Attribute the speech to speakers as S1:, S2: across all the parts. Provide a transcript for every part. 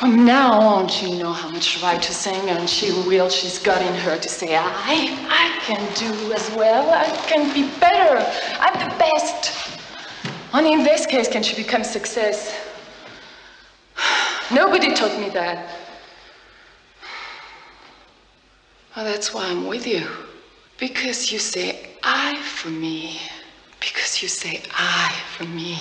S1: From now on, she know how much right to sing, and she will. She's got in her to say, I, I can do as well. I can be better. I'm the best. Only in this case can she become success. Nobody taught me that. Well, that's why I'm with you. Because you say I for me. Because you say I for me.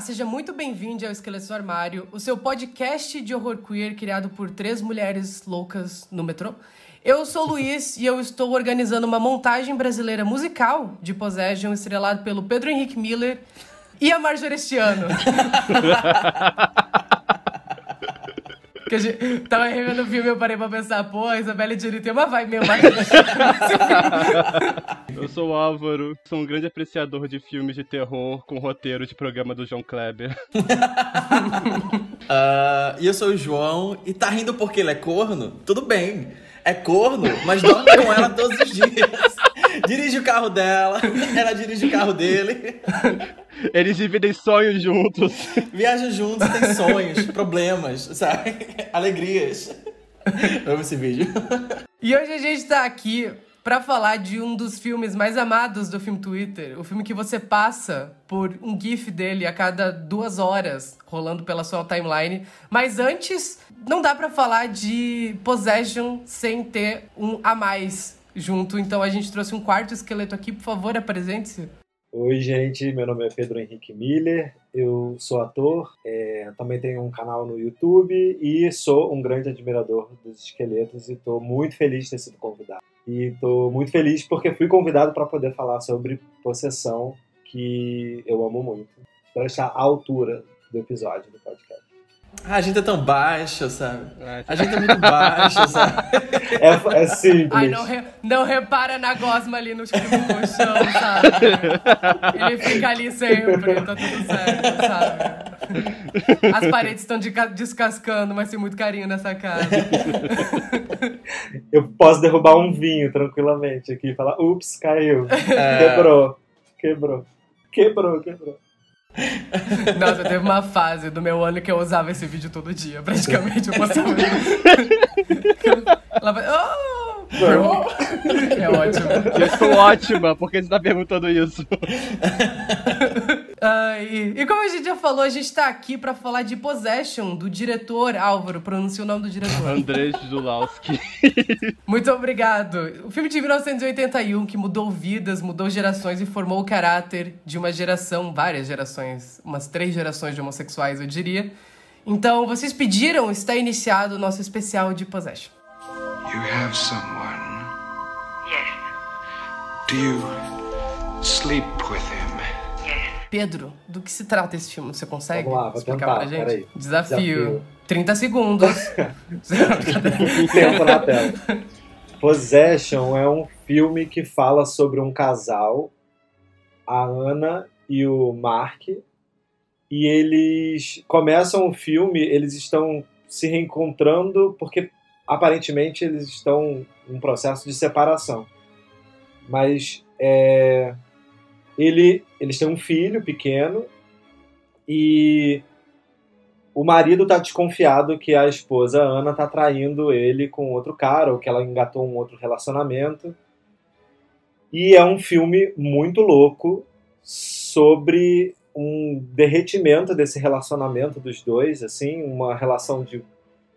S2: Seja muito bem-vindo ao Esqueleto do Armário, o seu podcast de horror queer criado por três mulheres loucas no metrô. Eu sou o Luiz e eu estou organizando uma montagem brasileira musical de Possession estrelado pelo Pedro Henrique Miller e a Marjorie este ano. Que a gente tava revendo o filme e eu parei pra pensar, pô, a Isabelle Jury tem uma vibe meio mais.
S3: Eu sou o Álvaro, sou um grande apreciador de filmes de terror com roteiro de programa do João Kleber.
S4: Ah, e eu sou o João, e tá rindo porque ele é corno? Tudo bem. É corno, mas dorme com ela todos os dias. Dirige o carro dela, ela dirige o carro dele.
S3: Eles dividem sonhos juntos.
S4: Viajam juntos, tem sonhos, problemas, sabe? Alegrias. Amo esse vídeo.
S2: E hoje a gente tá aqui pra falar de um dos filmes mais amados do filme Twitter. O filme que você passa por um GIF dele a cada duas horas, rolando pela sua timeline. Mas antes, não dá pra falar de Possession sem ter um a mais junto. Então a gente trouxe um quarto esqueleto aqui. Por favor, apresente-se.
S5: Oi, gente, meu nome é Pedro Henrique Miller, eu sou ator, é, também tenho um canal no YouTube e sou um grande admirador dos esqueletos e estou muito feliz de ter sido convidado. E estou muito feliz porque fui convidado para poder falar sobre possessão, que eu amo muito. Espero estar à altura do episódio do podcast.
S4: Ah, a gente é tão baixo, sabe? A gente é muito baixo, sabe?
S5: É, é simples.
S2: Ai, não, re- não repara na gosma ali no, no colchão, sabe? Ele fica ali sempre, tá tudo certo, sabe? As paredes estão de- descascando, mas tem muito carinho nessa casa.
S5: Eu posso derrubar um vinho tranquilamente aqui e falar, ups, caiu.
S4: É.
S5: Quebrou, quebrou, quebrou, quebrou.
S2: Nossa, teve uma fase do meu ano que eu usava esse vídeo todo dia, praticamente. Eu postava. Ela vai. Oh! É ótimo.
S3: Eu estou ótima, porque você tá perguntando isso.
S2: E, e como a gente já falou, a gente tá aqui pra falar de Possession, do diretor Álvaro. Pronuncia o nome do diretor.
S3: Andrzej Zulawski.
S2: Muito obrigado. O filme de 1981 que mudou vidas, mudou gerações e formou o caráter de uma geração, várias gerações, umas três gerações de homossexuais, eu diria. Então, vocês pediram, está iniciado o nosso especial de Possession.
S6: You have someone.
S1: Yes,
S6: Do you sleep with him?
S2: Pedro, do que se trata esse filme? Você consegue
S5: Vamos lá, vou
S2: explicar
S5: tentar,
S2: pra gente?
S5: peraí.
S2: Desafio.
S5: Desafio.
S2: 30 segundos.
S5: tempo na tela. Possession é um filme que fala sobre um casal, a Ana e o Mark, e eles começam o filme, eles estão se reencontrando porque aparentemente eles estão em um processo de separação. Mas é, ele, eles têm um filho pequeno e o marido tá desconfiado que a esposa Ana tá traindo ele com outro cara, ou que ela engatou um outro relacionamento. E é um filme muito louco sobre um derretimento desse relacionamento dos dois, assim, uma relação de,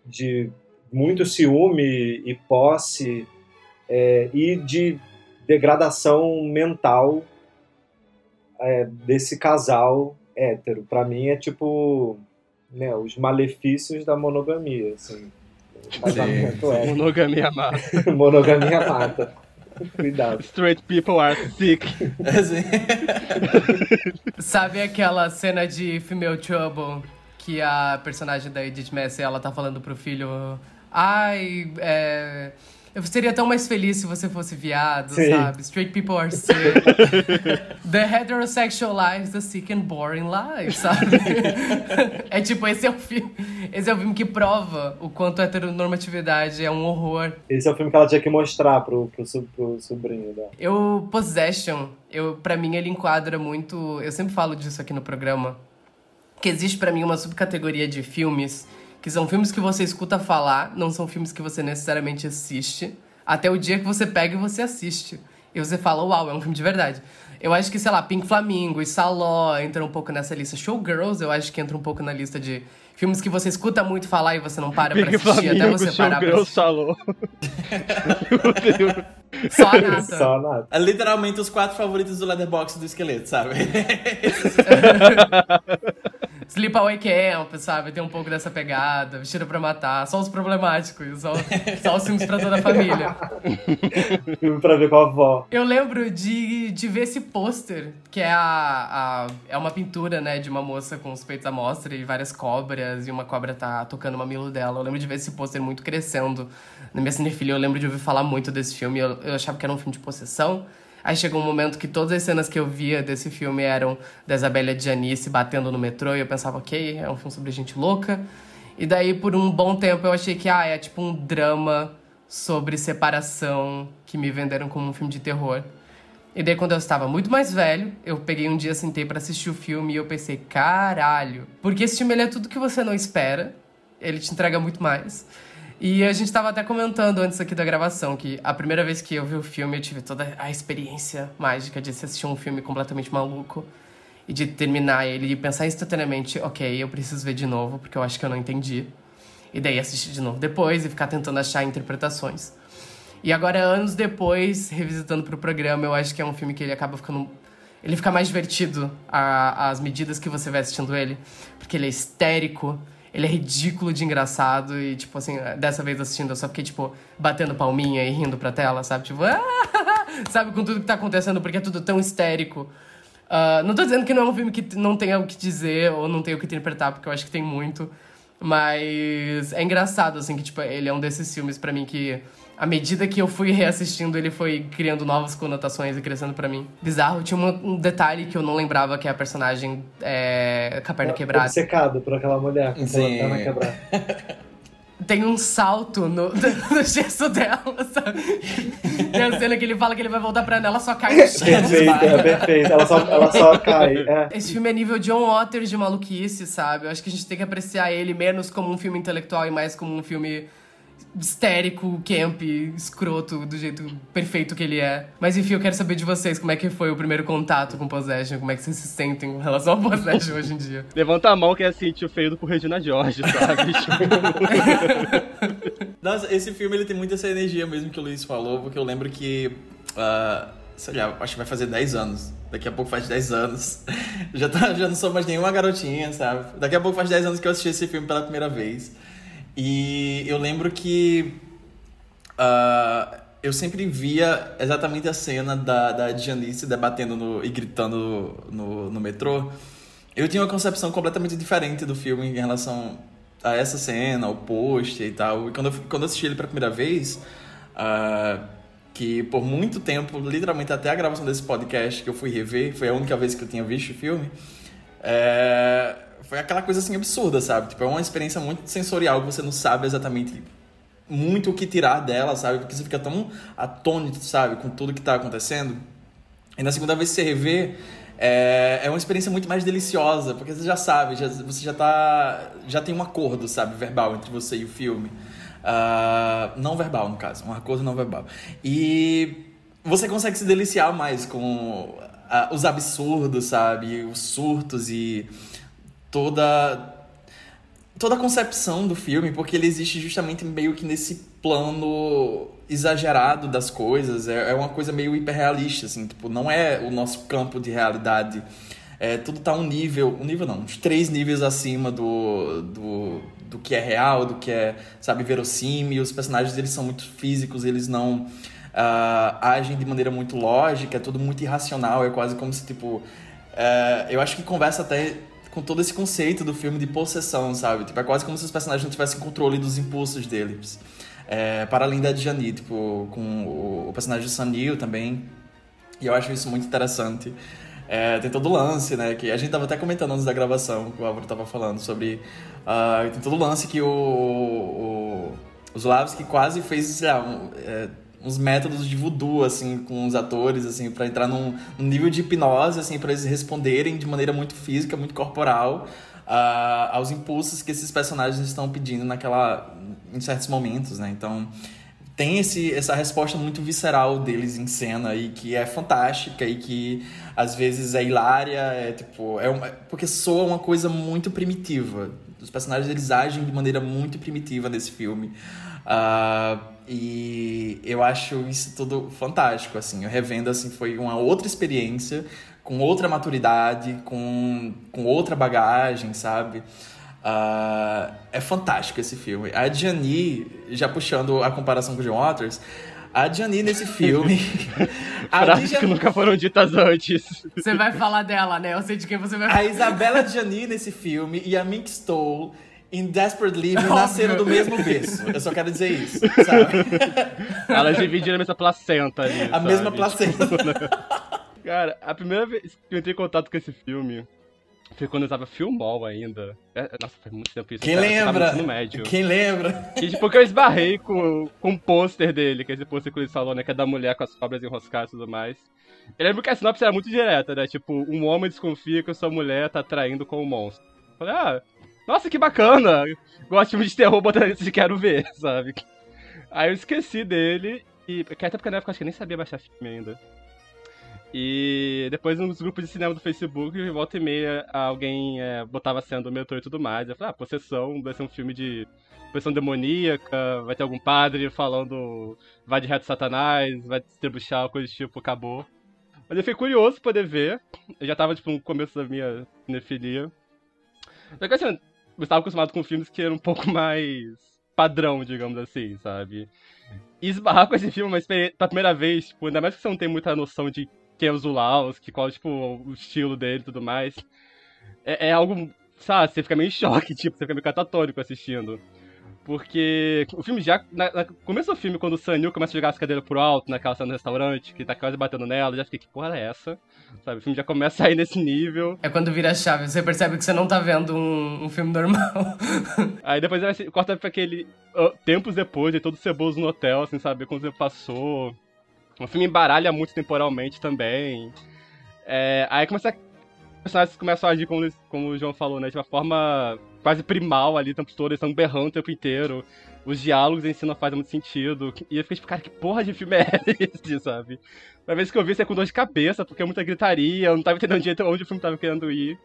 S5: de muito ciúme e posse é, e de degradação mental é, desse casal hétero. Pra mim é tipo né, os malefícios da monogamia, assim. O casamento hétero.
S3: Monogamia mata.
S5: monogamia mata. Cuidado.
S3: Straight people are sick.
S4: Assim.
S2: Sabe aquela cena de Female Trouble que a personagem da Edith Messi ela tá falando pro filho: Ai, é. Eu seria tão mais feliz se você fosse viado,
S5: Sim.
S2: sabe? Straight people are sick. the heterosexual lives, the sick and boring lives, sabe? é tipo, esse é o filme. Esse é o filme que prova o quanto a heteronormatividade é um horror.
S5: Esse é o filme que ela tinha que mostrar pro, pro, pro sobrinho dela.
S2: Eu, Possession, eu, pra mim ele enquadra muito. Eu sempre falo disso aqui no programa. Que existe pra mim uma subcategoria de filmes que são filmes que você escuta falar, não são filmes que você necessariamente assiste. Até o dia que você pega e você assiste. E você fala, uau, é um filme de verdade. Eu acho que, sei lá, Pink Flamingo e Saló entram um pouco nessa lista. Showgirls, eu acho que entra um pouco na lista de filmes que você escuta muito falar e você não para pra
S3: Pink
S2: assistir até
S3: Flamingo,
S2: você parar pra
S3: Showgirls
S2: assistir.
S3: falou.
S2: Só a nata.
S5: Só nada.
S4: É literalmente os quatro favoritos do Leatherbox do esqueleto, sabe?
S2: Sleepaway Camp, sabe? Tem um pouco dessa pegada. Vestido pra matar. Só os problemáticos. Só, só os filmes pra toda a família.
S5: Filme pra ver com a avó.
S2: Eu lembro de, de ver esse pôster, que é a, a. É uma pintura, né? De uma moça com os peitos à mostra e várias cobras. E uma cobra tá tocando o mamilo dela. Eu lembro de ver esse pôster muito crescendo na minha cinefilia. Eu lembro de ouvir falar muito desse filme. Eu, eu achava que era um filme de possessão. Aí chegou um momento que todas as cenas que eu via desse filme eram da Isabela Giannice batendo no metrô. E eu pensava, ok, é um filme sobre gente louca. E daí, por um bom tempo, eu achei que, ah, é tipo um drama sobre separação que me venderam como um filme de terror. E daí, quando eu estava muito mais velho, eu peguei um dia, sentei pra assistir o filme e eu pensei, caralho. Porque esse filme é tudo que você não espera. Ele te entrega muito mais. E a gente tava até comentando antes aqui da gravação que a primeira vez que eu vi o filme eu tive toda a experiência mágica de assistir um filme completamente maluco e de terminar ele e pensar instantaneamente, ok, eu preciso ver de novo porque eu acho que eu não entendi. E daí assistir de novo depois e ficar tentando achar interpretações. E agora, anos depois, revisitando pro programa, eu acho que é um filme que ele acaba ficando. Ele fica mais divertido às medidas que você vai assistindo ele. Porque ele é histérico, ele é ridículo de engraçado. E, tipo assim, dessa vez assistindo, eu só fiquei, tipo, batendo palminha e rindo pra tela, sabe? Tipo, sabe, com tudo que tá acontecendo, porque é tudo tão histérico. Ah, não tô dizendo que não é um filme que não tenha o que dizer ou não tenha o que interpretar, porque eu acho que tem muito. Mas é engraçado, assim, que, tipo, ele é um desses filmes pra mim que, à medida que eu fui reassistindo, ele foi criando novas conotações e crescendo pra mim. Bizarro. Tinha uma- um detalhe que eu não lembrava, que é a personagem é, com a perna quebrada.
S5: Obcecado por aquela mulher com
S4: Sim.
S5: perna quebrada.
S2: Tem um salto no, no gesto dela, sabe? Tem a cena que ele fala que ele vai voltar pra ela, ela só cai no chão.
S5: Perfeito, é perfeito. Ela só, ela só cai. É.
S2: Esse filme é nível John Waters de maluquice, sabe? Eu acho que a gente tem que apreciar ele menos como um filme intelectual e mais como um filme histérico, camp, escroto, do jeito perfeito que ele é. Mas enfim, eu quero saber de vocês como é que foi o primeiro contato com Possession, como é que vocês se sentem em relação ao Possession hoje em dia.
S3: Levanta a mão que é assim, tio feio por Regina George, sabe? Tipo,
S4: Nossa, esse filme ele tem muita essa energia mesmo que o Luiz falou, porque eu lembro que. ah, sei lá, acho que vai fazer 10 anos. Daqui a pouco faz 10 anos. Já, tá, já não sou mais nenhuma garotinha, sabe? Daqui a pouco faz 10 anos que eu assisti esse filme pela primeira vez. E eu lembro que. ah, eu sempre via exatamente a cena da, da Janice debatendo no- e gritando no, no metrô. Eu tinha uma concepção completamente diferente do filme em relação a essa cena, ao post e tal. E quando eu, quando eu assisti ele pela primeira vez, ah, que por muito tempo, literalmente até a gravação desse podcast que eu fui rever, foi a única vez que eu tinha visto o filme, é, foi aquela coisa assim absurda, sabe? Tipo, é uma experiência muito sensorial que você não sabe exatamente muito o que tirar dela, sabe? Porque você fica tão atônito, sabe, com tudo que tá acontecendo. E na segunda vez que você revê, é, é uma experiência muito mais deliciosa, porque você já sabe, já- você já tá. já tem um acordo, sabe, verbal entre você e o filme. Ah, não verbal, no caso, um acordo não verbal. E você consegue se deliciar mais com ah, os absurdos, sabe? Os surtos e toda toda a concepção do filme, porque ele existe justamente meio que nesse plano exagerado das coisas, é, é uma coisa meio hiperrealista, assim, tipo, não é o nosso campo de realidade. É, tudo tá um nível, um nível não, uns três níveis acima do, do, do que é real, do que é, sabe, verossímil. Os personagens, eles são muito físicos, eles não uh, agem de maneira muito lógica, é tudo muito irracional, é quase como se, tipo. Uh, eu acho que conversa até com todo esse conceito do filme de possessão, sabe? Tipo, é quase como se os personagens não tivessem controle dos impulsos deles. É, para além da Djani, tipo, com o, personagem do Sanil também. E eu acho isso muito interessante. É, tem todo o lance, né? Que a gente tava até comentando antes da gravação, que o Álvaro tava falando sobre. Uh, tem todo o lance que o, o, o Zlavski quase fez, sei lá, um, é, uns métodos de voodoo, assim, com os atores, assim, para entrar num, num, nível de hipnose, assim, para eles responderem de maneira muito física, muito corporal. Uh, aos impulsos que esses personagens estão pedindo naquela em certos momentos, né? Então, tem esse, essa resposta muito visceral deles em cena e que é fantástica e que às vezes é hilária, é tipo, é uma, porque soa uma coisa muito primitiva. Os personagens eles agem de maneira muito primitiva nesse filme. Uh, e eu acho isso tudo fantástico, assim. Eu revendo, assim, foi uma outra experiência, com outra maturidade, com, com outra bagagem, sabe? Uh, é fantástico esse filme. A Gianni, já puxando a comparação com o John Waters, a Gianni nesse filme.
S3: Frases que nunca foram ditas antes.
S2: Você vai falar dela, né? Eu sei de quem você vai falar.
S4: A Isabela Gianni nesse filme e a Mink Stoll em Desperate Living nasceram do mesmo berço. Eu só quero dizer isso, sabe?
S3: Elas dividiram a mesma placenta ali.
S4: A
S3: sabe?
S4: mesma placenta.
S3: Cara, a primeira vez que eu entrei em contato com esse filme foi quando eu tava filmol ainda. É, nossa, faz muito tempo isso.
S4: Quem
S3: cara,
S4: lembra?
S3: No médio.
S4: Quem lembra?
S3: E tipo, que eu esbarrei com, com um pôster dele, que é esse pôster que ele falou, né? Que é da mulher com as cobras enroscadas e tudo mais. Eu lembro que a sinopse era muito direta, né? Tipo, um homem desconfia que sua mulher tá traindo com um monstro. Eu falei, ah, nossa, que bacana! Gosto de filme de terror botando isso de quero ver, sabe? Aí eu esqueci dele, e até porque na época eu acho que eu nem sabia baixar filme ainda. E depois nos grupos de cinema do Facebook, volta e meia, alguém é, botava cena do metrô e tudo mais. Eu falei, ah, possessão, vai ser um filme de possessão demoníaca, vai ter algum padre falando vai de reto satanás, vai distribuir coisa do tipo, acabou. Mas eu fiquei curioso pra poder ver. Eu já tava, tipo, no começo da minha cinefilia. Só que assim, estava acostumado com filmes que eram um pouco mais padrão, digamos assim, sabe? E esbarrar com esse filme mas pela primeira vez, tipo, ainda mais que você não tem muita noção de quem é o Zulawski, qual tipo, o estilo dele e tudo mais. É, é, algo, sabe, você fica meio em choque, tipo, você fica meio catatônico assistindo. Porque o filme já. Na, no começo do filme, quando o Sanil começa a jogar as cadeiras pro alto naquela cena do restaurante, que tá quase batendo nela, eu já fiquei, que porra é essa? Sabe, o filme já começa a ir nesse nível.
S2: É quando vira a chave, você percebe que você não tá vendo um, um filme normal.
S3: Aí depois assim, corta pra aquele. Uh, tempos depois, de todo ceboso no hotel, sem saber quando você passou. O filme embaralha muito temporalmente também. É, aí começa. Os personagens começam a agir como, como o João falou, né? De uma forma quase primal ali o tempo todo, eles estão berrando o tempo inteiro. Os diálogos em si não fazem muito sentido. E eu fiquei tipo, cara, que porra de filme é esse, sabe? Uma vez que eu vi, você é com dor de cabeça, porque é muita gritaria, eu não tava entendendo direito onde o filme tava querendo ir.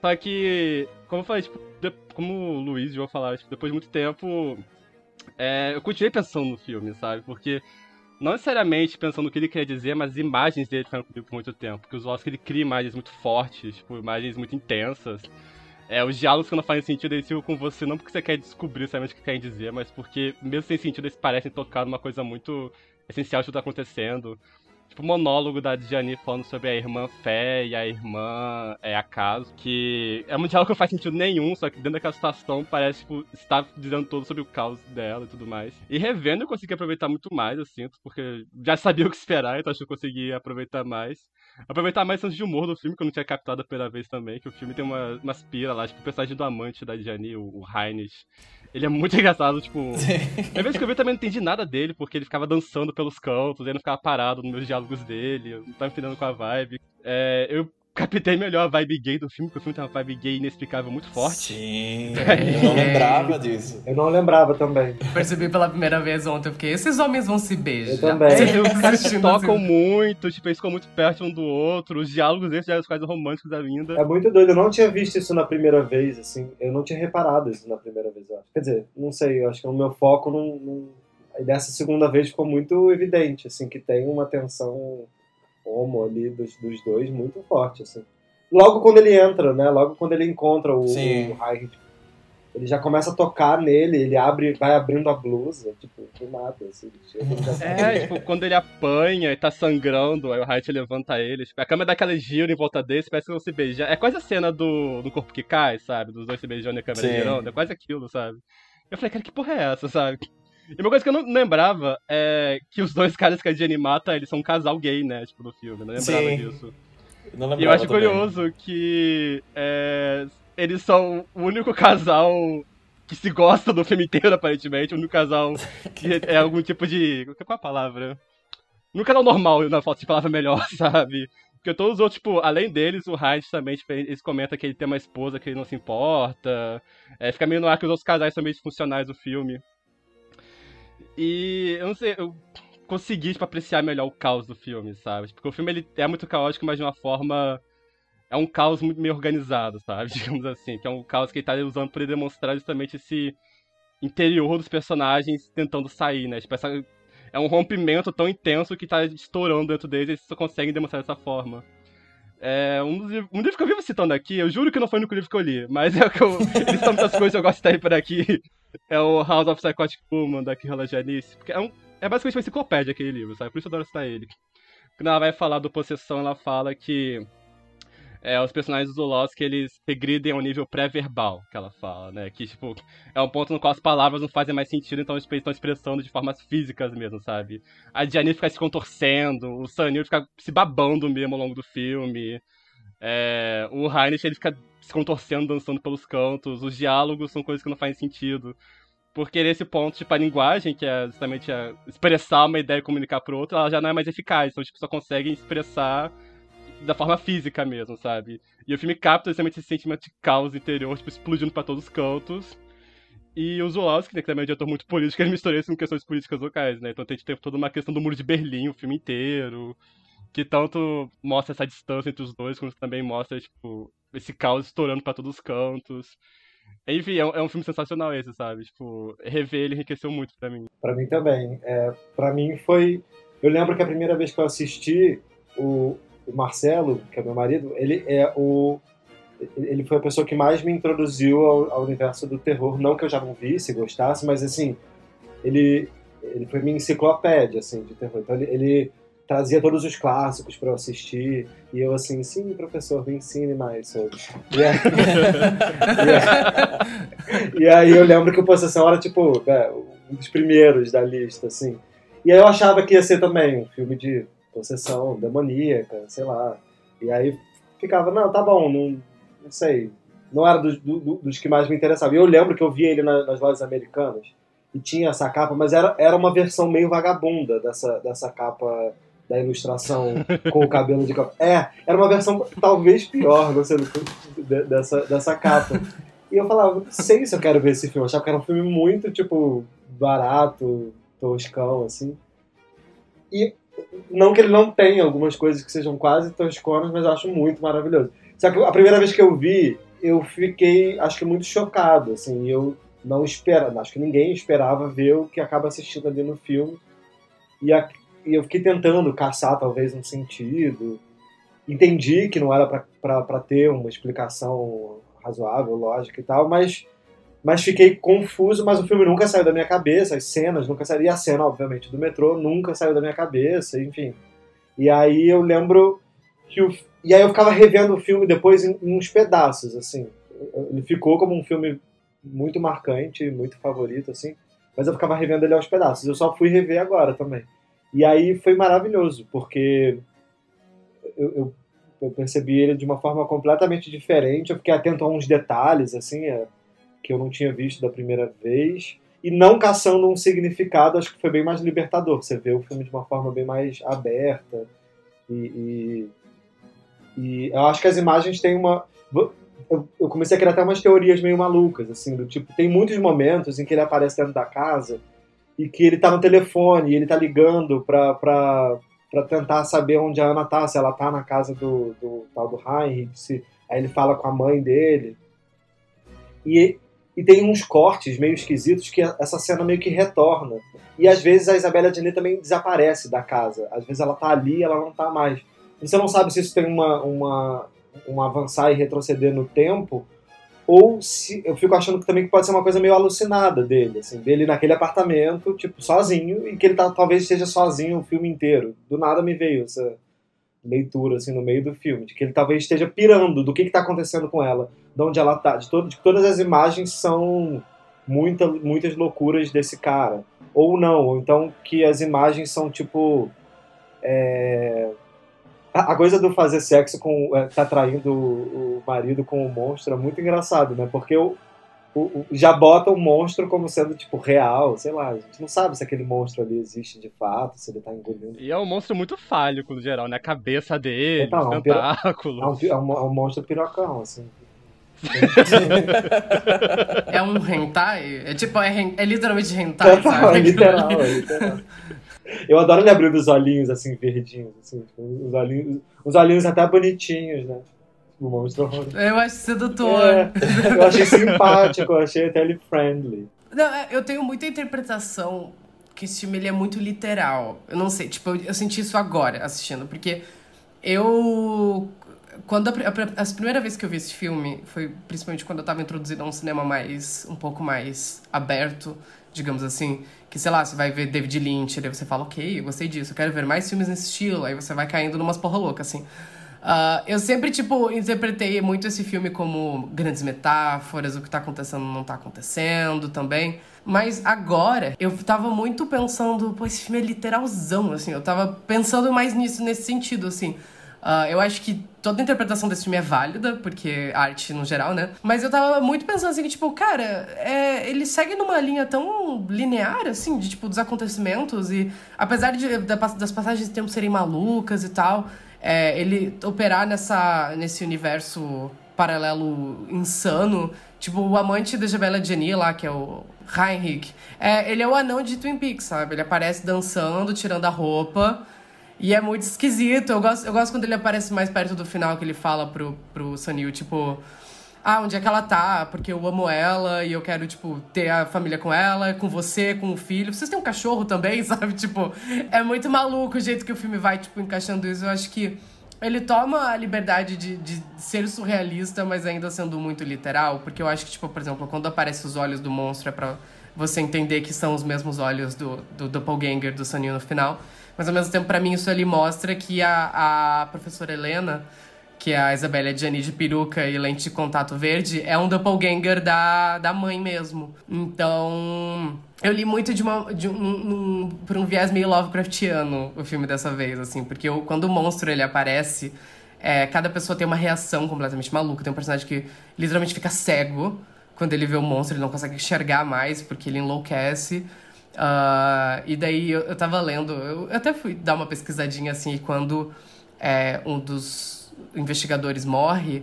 S3: Só que, como eu falei, tipo, como o Luiz e João falaram, tipo, depois de muito tempo, é, eu continuei pensando no filme, sabe? Porque não necessariamente pensando no que ele queria dizer, mas as imagens dele ficaram comigo por muito tempo. Porque os Oscar ele cria imagens muito fortes, tipo, imagens muito intensas. É, os diálogos que não fazem sentido, eles ficam com você não porque você quer descobrir exatamente o que querem dizer, mas porque, mesmo sem sentido, eles parecem tocar numa coisa muito essencial que tá acontecendo tipo, monólogo da Diani falando sobre a irmã Fé e a irmã é, Acaso, que é um diálogo que não faz sentido nenhum, só que dentro daquela situação parece, tipo, estar dizendo tudo sobre o caos dela e tudo mais. E revendo eu consegui aproveitar muito mais, eu sinto, porque já sabia o que esperar, então acho que eu consegui aproveitar mais. Aproveitar mais senso de humor do filme, que eu não tinha captado a primeira vez também, que o filme tem uma, umas pira lá, tipo, o personagem do amante da Diani, o, o ele é muito engraçado, tipo. A vez que eu vi, eu também não entendi nada dele, porque ele ficava dançando pelos cantos, ele não ficava parado nos meus diálogos dele, eu não tava entendendo com a vibe. É, eu captei melhor a vibe gay do filme, porque o filme tem uma vibe gay inexplicável muito forte.
S4: Sim, eu não lembrava disso.
S5: Eu não lembrava também.
S2: Percebi pela primeira vez ontem, porque esses homens vão se beijar.
S5: Eu também.
S3: Eles tocam assim. muito, tipo, eles ficam muito perto um do outro, os diálogos já são quase românticos ainda.
S5: É muito doido, eu não tinha visto isso na primeira vez, assim, eu não tinha reparado isso na primeira vez, eu acho. Quer dizer, não sei, eu acho que o meu foco não... não... Aí dessa segunda vez ficou muito evidente, assim, que tem uma tensão homo ali dos, dos dois muito forte, assim. Logo quando ele entra, né? Logo quando ele encontra o, Sim. o Heinrich. ele já começa a tocar nele, ele abre, vai abrindo a blusa, tipo, do nada, assim.
S3: É, tipo, quando ele apanha e tá sangrando, aí o Wright levanta ele, tipo, a câmera dá aquela gira em volta dele, parece que vão se beijar. É quase a cena do, do corpo que cai, sabe? Dos dois se beijando e a câmera
S4: Sim.
S3: girando, é quase aquilo, sabe? Eu falei, cara, que porra é essa, sabe? E uma coisa que eu não lembrava é que os dois caras que a Jenny mata, eles são um casal gay, né, tipo, no filme, eu não lembrava
S4: Sim.
S3: disso.
S4: Não
S3: E eu
S4: lembrava
S3: acho
S4: também.
S3: curioso que é, eles são o único casal que se gosta do filme inteiro, aparentemente. O único casal que é algum tipo de. Qual é a palavra? No canal normal, na falta de palavra melhor, sabe? Porque todos os outros, tipo, além deles, o Hyde também, tipo, eles comentam que ele tem uma esposa que ele não se importa. É, fica meio no ar que os outros casais são meio disfuncionais do filme. E eu não sei, eu consegui, tipo, apreciar melhor o caos do filme, sabe? Porque o filme ele é muito caótico, mas de uma forma. É um caos muito meio organizado, sabe? Digamos assim. Que é um caos que ele tá usando pra demonstrar justamente esse interior dos personagens tentando sair, né? Tipo, essa, é um rompimento tão intenso que tá estourando dentro deles e eles só conseguem demonstrar dessa forma. É, um, dos, um livro que eu vivo citando aqui, eu juro que não foi no livro que eu li, mas é o que eu. Eles são muitas coisas que eu gosto de aí por aqui. É o House of Psychotic Woman, da Kiyola Janice. Porque é, um, é basicamente uma enciclopédia aquele livro, sabe? Por isso eu adoro citar ele. Quando ela vai falar do Possessão, ela fala que é, os personagens do Zolowski, eles regridem ao nível pré-verbal, que ela fala, né? Que, tipo, é um ponto no qual as palavras não fazem mais sentido, então eles estão expressando de formas físicas mesmo, sabe? A Gianni fica se contorcendo, o Sanil fica se babando mesmo ao longo do filme. É, o Heinrich, ele fica se contorcendo, dançando pelos cantos. Os diálogos são coisas que não fazem sentido. Porque nesse ponto, tipo, a linguagem, que é justamente expressar uma ideia e comunicar pro outro, ela já não é mais eficaz. Então, tipo, só conseguem expressar da forma física mesmo, sabe? E o filme capta justamente esse sentimento de caos interior, tipo, explodindo pra todos os cantos. E o Zulowski, né, que também é um diretor muito político, ele mistura isso com questões políticas locais, né? Então tem, tem toda uma questão do Muro de Berlim, o filme inteiro, que tanto mostra essa distância entre os dois, como também mostra, tipo, esse caos estourando pra todos os cantos. Enfim, é um, é um filme sensacional esse, sabe? Tipo, rever ele enriqueceu muito pra mim.
S5: Pra mim também. É, para mim foi. Eu lembro que a primeira vez que eu assisti, o, o Marcelo, que é meu marido, ele é o. Ele foi a pessoa que mais me introduziu ao, ao universo do terror. Não que eu já não visse, gostasse, mas assim, ele, ele foi minha enciclopédia assim, de terror. Então ele, ele trazia todos os clássicos para eu assistir. E eu assim, sim, professor, me ensine mais sobre. E aí, e aí- e aí eu lembro que o Possessão era tipo né, um dos primeiros da lista, assim. E aí eu achava que ia ser também um filme de possessão demoníaca, sei lá. E aí ficava, não, tá bom, não, não sei. Não era dos, do- dos que mais me interessavam. E eu lembro que eu vi ele na- nas lojas americanas e tinha essa capa, mas era, era uma versão meio vagabunda dessa, dessa capa da ilustração com o cabelo de capa. É, era uma versão talvez pior, não sei, dessa, dessa capa. E eu falava, não sei se eu quero ver esse filme. Eu achava que era um filme muito, tipo, barato, toscão, assim. E não que ele não tenha algumas coisas que sejam quase tosconas, mas eu acho muito maravilhoso. Só que a primeira vez que eu vi, eu fiquei, acho que muito chocado, assim. Eu não esperava, acho que ninguém esperava ver o que acaba assistindo ali no filme. E, a- e eu fiquei tentando caçar, talvez, um sentido. Entendi que não era pra ter uma explicação razoável, lógica e tal, mas mas fiquei confuso, mas o filme nunca saiu da minha cabeça, as cenas nunca saíram, e a cena, obviamente, do metrô nunca saiu da minha cabeça, enfim. E aí eu lembro que o, e aí eu ficava revendo o filme depois em, uns pedaços, assim. Ele ficou como um filme muito marcante, muito favorito, assim, mas eu ficava revendo ele aos pedaços. Eu só fui rever agora também. E aí foi maravilhoso, porque eu, eu, eu percebi ele de uma forma completamente diferente. Eu fiquei atento a uns detalhes, assim, é, que eu não tinha visto da primeira vez. E não caçando um significado, acho que foi bem mais libertador. Você vê o filme de uma forma bem mais aberta. E, e, e eu acho que as imagens têm uma. Eu, comecei a criar até umas teorias meio malucas, assim, do tipo, tem muitos momentos em que ele aparece dentro da casa e que ele tá no telefone e ele tá ligando pra, pra, pra tentar saber onde a Ana tá, se ela tá na casa do, do tal do Heinrich, se, aí ele fala com a mãe dele. E, e tem uns cortes meio esquisitos que essa cena meio que retorna. E às vezes a Isabela Adnet também desaparece da casa. Às vezes ela tá ali ela não tá mais. Você não sabe se isso tem uma, uma, um avançar e retroceder no tempo, ou se eu fico achando que também que pode ser uma coisa meio alucinada dele, assim, dele naquele apartamento, tipo, sozinho, e que ele tá, talvez esteja sozinho o filme inteiro. Do nada me veio essa leitura, assim, no meio do filme, de que ele talvez esteja pirando do que está acontecendo com ela, de onde ela tá, de, todo, de todas as imagens são muita, muitas loucuras desse cara. Ou não, ou então que as imagens são tipo. É... A coisa do fazer sexo com. É, tá traindo o marido com o monstro é muito engraçado, né? Porque o, o, o, já bota o monstro como sendo, tipo, real, sei lá. A gente não sabe se aquele monstro ali existe de fato, se ele tá engolindo.
S3: E é um monstro muito fálico, no geral, né? A cabeça dele,
S5: Então,
S3: os
S5: é um piro-
S3: tentáculos.
S5: É um, é um, é um monstro pirocão, assim.
S2: É um hentai? É tipo, é, é literalmente hentai,
S5: Total,
S2: sabe?
S5: é literal, é literal. Eu adoro ele abrindo os olhinhos, assim, verdinhos, assim, tipo, os olhinhos, os olhinhos até bonitinhos, né? O.
S2: Eu acho sedutor.
S5: É, eu achei simpático, eu achei até ele friendly.
S2: Não, é, eu tenho muita interpretação que esse filme ele é muito literal. Eu não sei, tipo, eu, eu senti isso agora assistindo, porque eu. Quando a, a, as primeira vez que eu vi esse filme foi principalmente quando eu tava introduzido a um cinema mais. um pouco mais aberto, digamos assim. Que, sei lá, você vai ver David Lynch, daí você fala, ok, eu gostei disso, eu quero ver mais filmes nesse estilo, aí você vai caindo numas porra louca, assim. Ah, eu sempre, tipo, interpretei muito esse filme como grandes metáforas, o que tá acontecendo não tá acontecendo também. Mas agora, eu tava muito pensando, pô, esse filme é literalzão, assim. Eu tava pensando mais nisso, nesse sentido, assim. Ah, eu acho que toda interpretação desse filme é válida, porque arte no geral, né? Mas eu tava muito pensando assim, que, tipo, cara, é, ele segue numa linha tão linear, assim, de, tipo, dos acontecimentos. E apesar de, da- das passagens de tempo serem malucas e tal, é, ele operar nessa, nesse universo paralelo insano. Tipo, o amante da Isabella Jenny lá, que é o Heinrich, é, ele é o anão de Twin Peaks, sabe? Ele aparece dançando, tirando a roupa. E é muito esquisito. Eu gosto, eu gosto quando ele aparece mais perto do final, que ele fala pro, pro Sunil, tipo... Ah, onde é que ela tá? Porque eu amo ela e eu quero, tipo, ter a família com ela, com você, com o filho. Vocês têm um cachorro também, sabe? Tipo, é muito maluco o jeito que o filme vai, tipo, encaixando isso. Eu acho que ele toma a liberdade de, de ser surrealista, mas ainda sendo muito literal. Porque eu acho que, tipo, por exemplo, quando aparecem os olhos do monstro é pra você entender que são os mesmos olhos do, do doppelganger do Soninho no final. Mas ao mesmo tempo, pra mim, isso ali mostra que a, a professora Helena, que é a Isabelle Gianni de peruca e lente de contato verde, é um doppelganger da, da mãe mesmo. Então, eu li muito de, uma, de um, um, por um viés meio Lovecraftiano o filme dessa vez, assim, porque eu, quando o monstro ele aparece, é, cada pessoa tem uma reação completamente maluca. Tem um personagem que literalmente fica cego quando ele vê o monstro, ele não consegue enxergar mais porque ele enlouquece. Ah, e daí eu, eu tava lendo, eu até fui dar uma pesquisadinha assim, e quando é, um dos investigadores morre,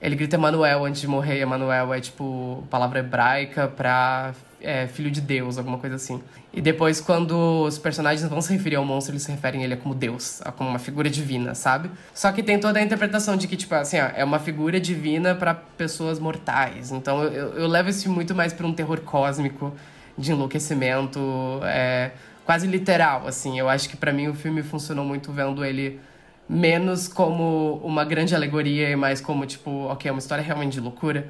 S2: ele grita Emanuel antes de morrer. Emanuel é tipo palavra hebraica pra é, filho de Deus, alguma coisa assim. E depois, quando os personagens vão se referir ao monstro, eles se referem a ele como Deus, como uma figura divina, sabe? Só que tem toda a interpretação de que, tipo, assim, ó, é uma figura divina pra pessoas mortais. Então eu, eu, levo filme muito mais pra um terror cósmico, de enlouquecimento, é, quase literal, assim. Eu acho que pra mim o filme funcionou muito vendo ele menos como uma grande alegoria e mais como, tipo, ok, é uma história realmente de loucura.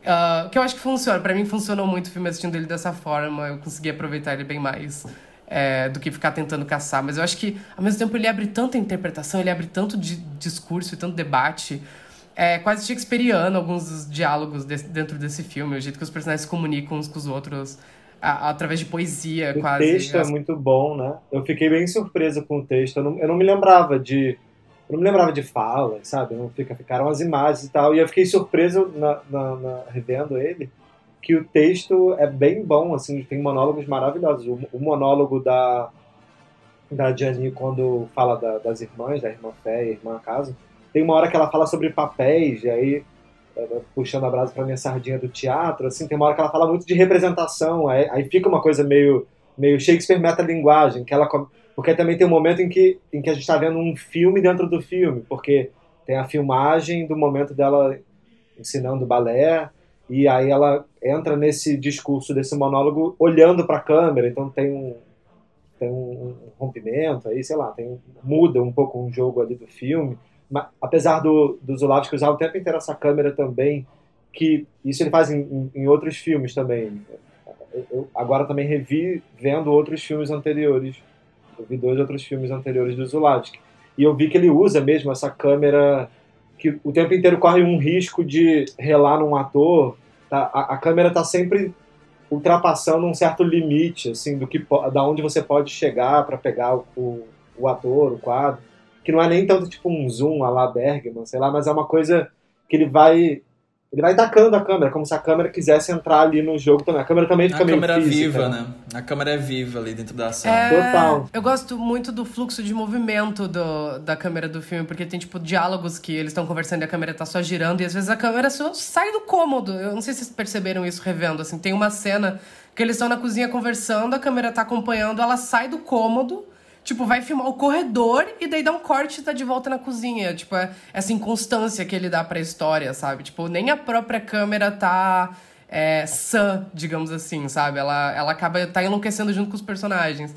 S2: Uh, que eu acho que funciona. Pra mim funcionou muito o filme assistindo ele dessa forma. Eu consegui aproveitar ele bem mais é, do que ficar tentando caçar. Mas eu acho que, ao mesmo tempo, ele abre tanta interpretação, ele abre tanto de discurso e tanto debate. É quase shakespeariano alguns dos diálogos desse- dentro desse filme. O jeito que os personagens se comunicam uns com os outros através de poesia,
S5: O
S2: quase.
S5: texto é muito bom, né? Eu fiquei bem surpreso com o texto. Eu não, eu não me lembrava de. Eu não me lembrava de fala, sabe? Não fica, ficaram as imagens e tal. E eu fiquei surpreso na, na- na- revendo ele que o texto é bem bom, assim, tem monólogos maravilhosos. O, o monólogo da da Gianni quando fala da- das irmãs, da irmã Fé e irmã Caso, tem uma hora que ela fala sobre papéis, e aí ela puxando a brasa pra minha sardinha do teatro, assim, tem uma hora que ela fala muito de representação, aí, aí fica uma coisa meio, meio Shakespeare metalinguagem, que ela porque também tem um momento em que, em que a gente está vendo um filme dentro do filme, porque tem a filmagem do momento dela ensinando balé, e aí ela entra nesse discurso, desse monólogo, olhando para a câmera, então tem um, tem um rompimento aí, sei lá, tem, muda um pouco um jogo ali do filme, mas, apesar do, do Zulavski usar o tempo inteiro essa câmera também que isso ele faz em, em outros filmes também. Eu, eu agora também revi vendo outros filmes anteriores. Eu vi dois outros filmes anteriores do Zulawski. E eu vi que ele usa mesmo essa câmera que o tempo inteiro corre um risco de relar num ator. Tá? A, a câmera está sempre ultrapassando um certo limite, assim, do que da onde você pode chegar para pegar o, o ator, o quadro, que não é nem tanto tipo um zoom a la Bergman, sei lá, mas é uma coisa que ele vai ele vai tacando a câmera, como se a câmera quisesse entrar ali no jogo também. A câmera também fica
S4: a
S5: meio
S4: câmera
S5: física,
S4: viva, né? A câmera é viva ali dentro da ação.
S2: É,
S5: Total.
S2: Eu gosto muito do fluxo de movimento do, da câmera do filme, porque tem, tipo, diálogos que eles estão conversando e a câmera tá só girando, e às vezes a câmera só sai do cômodo. Eu não sei se vocês perceberam isso revendo, assim. Tem uma cena que eles estão na cozinha conversando, a câmera tá acompanhando, ela sai do cômodo tipo, vai filmar o corredor e daí dá um corte e tá de volta na cozinha. Tipo, é essa inconstância que ele dá pra história, sabe? Tipo, nem a própria câmera tá é, sã, digamos assim, sabe? Ela, ela acaba tá enlouquecendo junto com os personagens.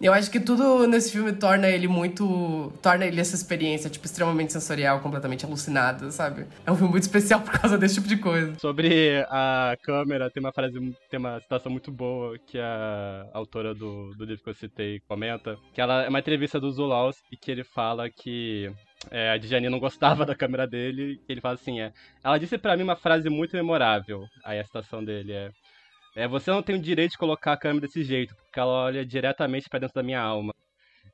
S2: Eu acho que tudo nesse filme torna ele muito. torna ele essa experiência, tipo, extremamente sensorial, completamente alucinada, sabe? É um filme muito especial por causa desse tipo de coisa.
S3: Sobre a câmera, tem uma frase, tem uma citação muito boa que a autora do, do livro que eu citei comenta, que ela é uma entrevista do Zulaus e que ele fala que é, a Djani não gostava da câmera dele, ele fala assim, é, ela disse para mim uma frase muito memorável, aí a citação dele é, é, você não tem o direito de colocar a câmera desse jeito, porque ela olha diretamente para dentro da minha alma.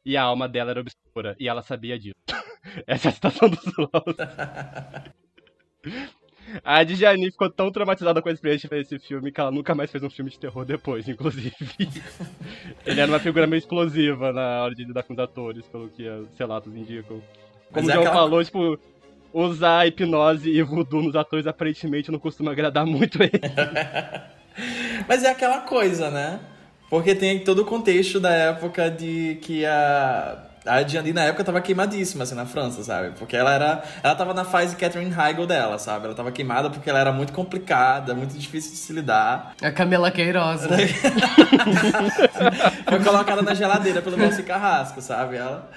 S3: E a alma dela era obscura, e ela sabia disso. Essa é a citação do Slow. A Djani ficou tão traumatizada com a experiência de fazer esse filme que ela nunca mais fez um filme de terror depois, inclusive. Ele era uma figura meio explosiva na hora de lidar com os atores, pelo que os relatos indicam. Como
S4: Mas é
S3: o João
S4: aquela-
S3: falou, tipo, usar hipnose e voodoo nos atores aparentemente não costuma agradar muito ele.
S4: Mas é aquela coisa, né? Porque tem todo o contexto da época de que a. A Diane na época tava queimadíssima, assim, na França, sabe? Porque ela era. Ela tava na fase Catherine Heigl dela, sabe? Ela tava queimada porque ela era muito complicada, muito difícil de se lidar.
S2: A Camila Queiroz, né?
S4: Foi colocada na geladeira pelo Valci Carrasco, sabe? Ela.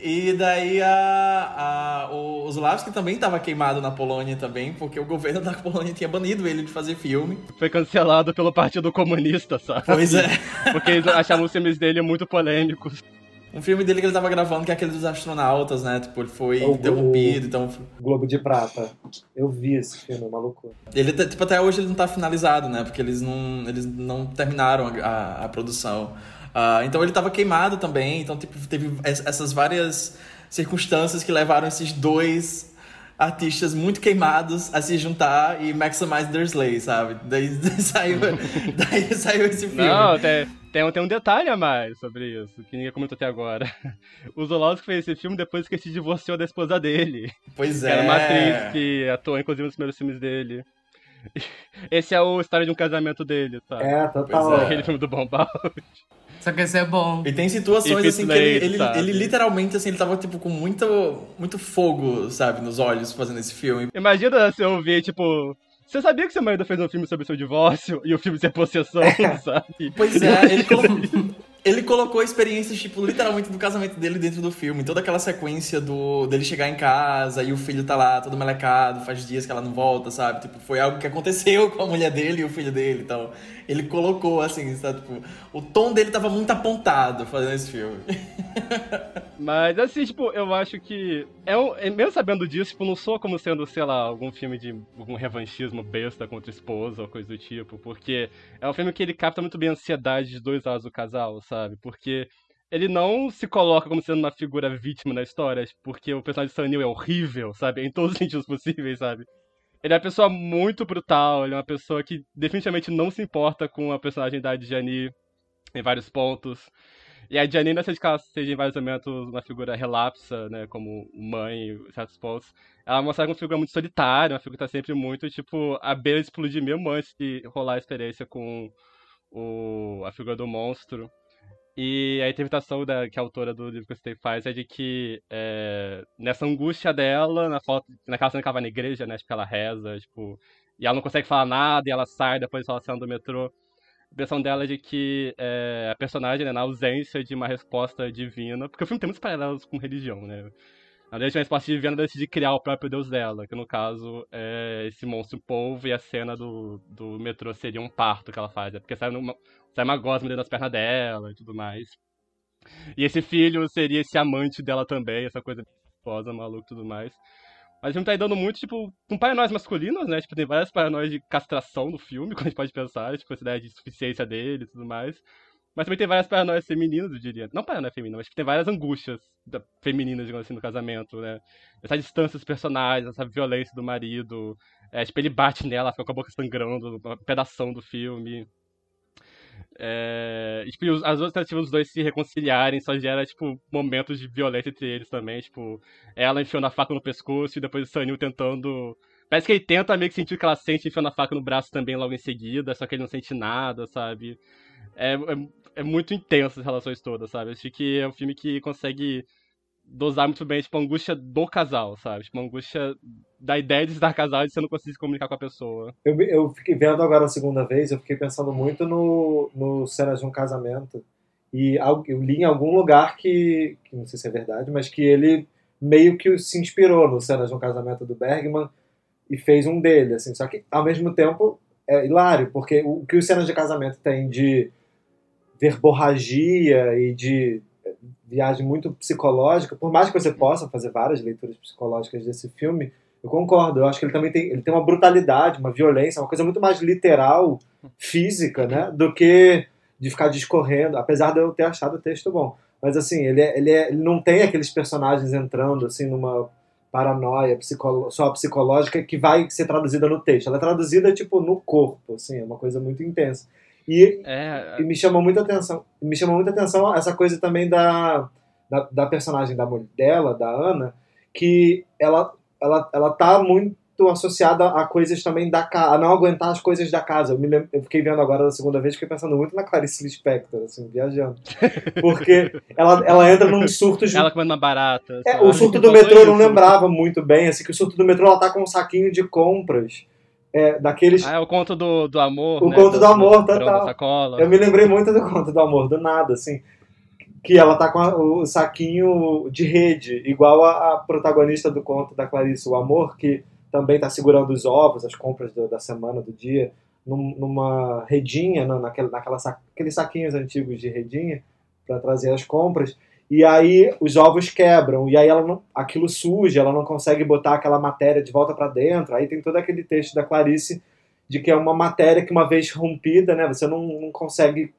S4: E daí a, a, o Zulawski também tava queimado na Polônia também, porque o governo da Polônia tinha banido ele de fazer filme.
S3: Foi cancelado pelo Partido Comunista, sabe?
S4: Pois é.
S3: Porque eles achavam os filmes dele muito polêmicos.
S4: Um filme dele que ele tava gravando, que é aquele dos astronautas, né? Tipo, ele foi
S5: O-
S4: interrompido, então.
S5: Globo de Prata. Eu vi esse filme, uma loucura.
S4: Ele, tá- tipo, até hoje ele não tá finalizado, né? Porque eles não, eles não terminaram a, a- a produção. Ah, então ele tava queimado também, então tipo, teve es- essas várias circunstâncias que levaram esses dois artistas muito queimados a se juntar e maximize their slay, sabe? Daí, saiu, daí saiu esse filme.
S3: Não, tem, tem, tem um detalhe a mais sobre isso, que ninguém comentou até agora. O Zolowski fez esse filme depois que ele se divorciou da esposa dele.
S4: pois
S3: Que
S4: é.
S3: era uma atriz que atuou, inclusive, nos primeiros filmes dele. Esse é o História de um Casamento dele, sabe?
S5: É, total.
S4: Pois é.
S3: Aquele filme do Bombal.
S2: Só que esse é bom.
S4: E tem situações
S3: it's
S4: assim que ele, ele, ele literalmente assim, ele tava tipo com muito muito fogo, sabe, nos olhos fazendo esse filme.
S3: Imagina se eu ouvir, tipo... Você sabia que seu marido fez um filme sobre seu divórcio e o filme ser possessão, sabe?
S4: Pois é, ele colocou, ele colocou experiências, tipo, literalmente do casamento dele dentro do filme. Toda aquela sequência do dele chegar em casa e o filho tá lá todo melecado, faz dias que ela não volta, sabe? Tipo, foi algo que aconteceu com a mulher dele e o filho dele. Então, ele colocou, assim, sabe? Tipo, o tom dele tava muito apontado fazendo esse filme.
S3: Mas assim, tipo, eu acho que. É um, é- mesmo sabendo disso, tipo, não soa como sendo, sei lá, algum filme de algum revanchismo besta contra esposa ou coisa do tipo. Porque é um filme que ele capta muito bem a ansiedade de dois lados do casal, sabe? Porque ele não se coloca como sendo uma figura vítima na história, porque o personagem de Sam Neill é horrível, sabe? Em todos os sentidos possíveis, sabe? Ele é uma pessoa muito brutal, ele é uma pessoa que definitivamente não se importa com a personagem da Djani em vários pontos. E a Janine, não sei que ela seja em vários momentos uma figura relapsa, né, como mãe em certos pontos, ela mostra uma figura muito solitária, uma figura que tá sempre muito, tipo, à beira de explodir mesmo antes de rolar a experiência com o, a figura do monstro. E a interpretação da, que a autora do livro que você faz é de que é, nessa angústia dela, na foto, naquela cena que ela vai na igreja, né, tipo, ela reza, tipo, e ela não consegue falar nada, e ela sai depois ela sai do metrô, a impressão dela é de que é, a personagem, né, na ausência de uma resposta divina, porque o filme tem muitos paralelos com religião, né? A Legião Resposta Divina decide criar o próprio deus dela, que no caso é esse monstro polvo e a cena do, do metrô seria um parto que ela faz, é porque sai uma, sai uma gosma dentro das pernas dela e tudo mais. E esse filho seria esse amante dela também, essa coisa esposa, maluco e tudo mais. Mas o filme tá aí dando muito, tipo, com paranoias masculinos, né? Tipo, tem várias paranoias de castração no filme, como a gente pode pensar, tipo, essa ideia de suficiência dele e tudo mais. Mas também tem várias paranoias femininas, eu diria. Não paranoia feminina, mas tem várias angústias femininas, digamos assim, no casamento, né? Essa distância dos personagens, essa violência do marido. É, tipo, ele bate nela, fica com a boca sangrando, uma pedação do filme. É, e, tipo, as outras tentativas dos dois se reconciliarem só gera, tipo, momentos de violência entre eles também. Tipo, ela enfiando a faca no pescoço e depois o Sanil tentando. Parece que ele tenta meio que sentir o que ela sente enfiando a faca no braço também logo em seguida, só que ele não sente nada, sabe? É, é, é muito intenso as relações todas, sabe? Acho que é um filme que consegue dosar muito bem, tipo, a angústia do casal, sabe? Tipo, a angústia da ideia de estar casal e você não conseguir se comunicar com a pessoa.
S5: Eu, eu fiquei vendo agora a segunda vez, eu fiquei pensando muito no, no cenas de um casamento. E eu li em algum lugar que, que, não sei se é verdade, mas que ele meio que se inspirou no cenas de um casamento do Bergman e fez um dele, assim. Só que, ao mesmo tempo, é hilário, porque o que os cenas de casamento tem de verborragia e de viagem muito psicológica, por mais que você possa fazer várias leituras psicológicas desse filme, eu concordo. Eu acho que ele também tem, ele tem uma brutalidade, uma violência, uma coisa muito mais literal, física, né, do que de ficar discorrendo. Apesar de eu ter achado o texto bom, mas assim, ele, é, ele, é, ele não tem aqueles personagens entrando assim numa paranoia psicolo só psicológica que vai ser traduzida no texto. Ela é traduzida tipo no corpo, assim, é uma coisa muito intensa. E, é... e, me chamou muita atenção. Me chamou muita atenção essa coisa também da, da, da personagem da dela, da Ana, que ela, ela, ela tá muito associada a coisas também da casa, a não aguentar as coisas da casa. Eu, me lembro, eu fiquei vendo agora da segunda vez, fiquei pensando muito na Clarice Lispector, assim, viajando. Porque ela, ela entra num surto de...
S3: Ela comendo uma barata.
S5: É, o surto do metrô eu não lembrava muito bem, assim, que o surto do metrô ela tá com um saquinho de compras é, daqueles.
S3: Ah, é o conto do, do amor.
S5: O
S3: né?
S5: conto do, do amor, total. Eu me lembrei muito do conto do amor, do nada, assim. Que ela tá com a, o saquinho de rede, igual a, a, protagonista do conto da Clarice, o amor, que também tá segurando os ovos, as compras do, da semana, do dia, num, numa redinha, naquela, naquela sa, aqueles saquinhos antigos de redinha, para trazer as compras. E aí os ovos quebram, e aí ela não, aquilo suja, ela não consegue botar aquela matéria de volta para dentro. Aí tem todo aquele texto da Clarice de que é uma matéria que uma vez rompida, né, você não, não consegue,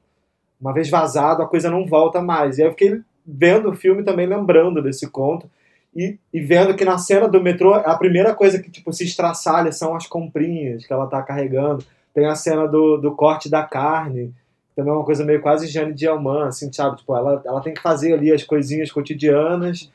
S5: uma vez vazado, a coisa não volta mais. E aí eu fiquei vendo o filme também lembrando desse conto e, e vendo que na cena do metrô a primeira coisa que tipo se estraçalha são as comprinhas que ela tá carregando. Tem a cena do, do corte da carne, também é uma coisa meio quase Jane Diamant, assim, sabe? Tipo, ela, ela tem que fazer ali as coisinhas cotidianas,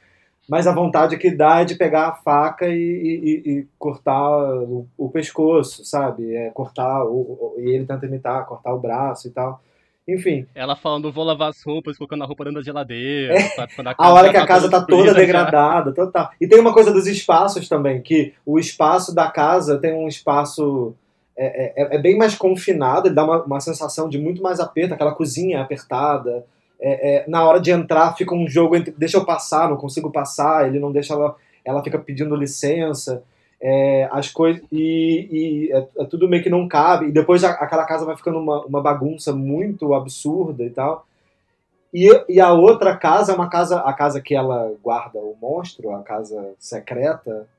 S5: mas a vontade que dá é de pegar a faca e, e, e cortar o, o, pescoço, sabe? É, cortar, o, e ele tenta imitar, cortar o braço e tal. Enfim.
S3: Ela falando, vou lavar as roupas, colocando a roupa dentro da geladeira.
S5: É. Sabe? A, a, hora que a tá casa tá toda degradada, total. E tem uma coisa dos espaços também, que o espaço da casa tem um espaço é, é, é, bem mais confinado, ele dá uma, uma sensação de muito mais aperto, aquela cozinha apertada. É, é, na hora de entrar fica um jogo entre deixa eu passar, não consigo passar, ele não deixa ela, ela fica pedindo licença. É, as coisas e, e é, tudo meio que não cabe e depois a, aquela casa vai ficando uma, uma bagunça muito absurda e tal e, e a outra casa é uma casa a casa que ela guarda o monstro a casa secreta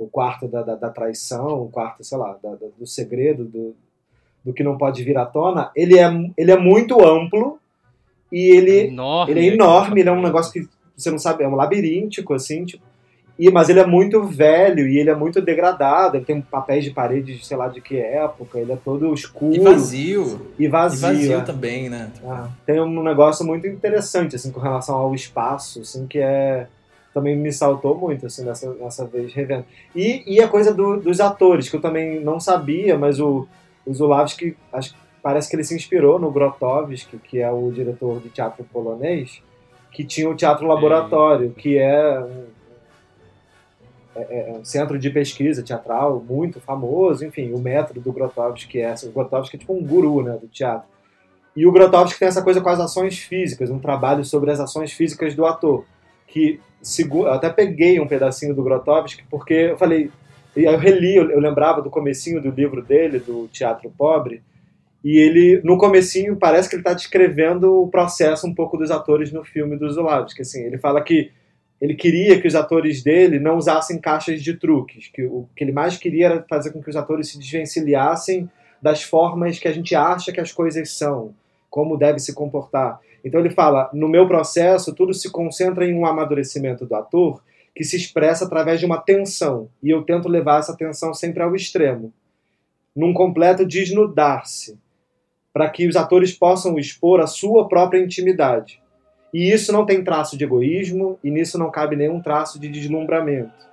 S5: o quarto da, da, da traição, o quarto, sei lá, da, do segredo, do, do que não pode vir à tona, ele é, ele é muito amplo e ele é enorme, ele é, enorme, ele é um negócio que você não sabe, é um labiríntico, assim, tipo, e, mas ele é muito velho e ele é muito degradado, ele tem papéis de parede de sei lá de que época, ele é todo escuro.
S4: E vazio.
S5: E vazio. E vazio
S4: é. também, né?
S5: Ah, tem um negócio muito interessante, assim, com relação ao espaço, assim, que é também me saltou muito, assim, nessa, nessa vez revendo. E, e a coisa do, dos atores, que eu também não sabia, mas o, o Zulawski, acho, parece que ele se inspirou no Grotowski, que é o diretor de teatro polonês, que tinha o Teatro Laboratório, que é um, é, é um centro de pesquisa teatral muito famoso, enfim, o método do Grotowski é, assim, o Grotowski é tipo um guru, né, do teatro. E o Grotowski tem essa coisa com as ações físicas, um trabalho sobre as ações físicas do ator que segu- eu até peguei um pedacinho do Grotowski porque eu falei, eu reli, eu, eu lembrava do comecinho do livro dele, do Teatro Pobre, e ele no comecinho parece que ele está descrevendo o processo um pouco dos atores no filme do Zulavski, assim, ele fala que ele queria que os atores dele não usassem caixas de truques, que o que ele mais queria era fazer com que os atores se desvencilhassem das formas que a gente acha que as coisas são, como deve se comportar. Então ele fala, no meu processo, tudo se concentra em um amadurecimento do ator que se expressa através de uma tensão, e eu tento levar essa tensão sempre ao extremo, num completo desnudar-se, para que os atores possam expor a sua própria intimidade. E isso não tem traço de egoísmo, e nisso não cabe nenhum traço de deslumbramento.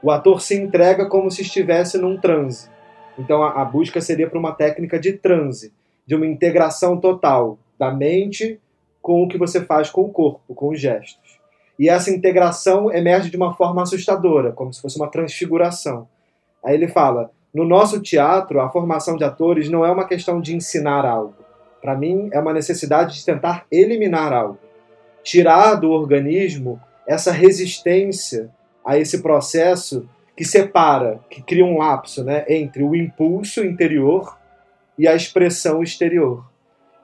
S5: O ator se entrega como se estivesse num transe. Então a, a busca seria para uma técnica de transe, de uma integração total da mente com o que você faz com o corpo, com os gestos. E essa integração emerge de uma forma assustadora, como se fosse uma transfiguração. Aí ele fala: no nosso teatro, a formação de atores não é uma questão de ensinar algo. Para mim, é uma necessidade de tentar eliminar algo. Tirar do organismo essa resistência a esse processo que separa, que cria um lapso né, entre o impulso interior e a expressão exterior.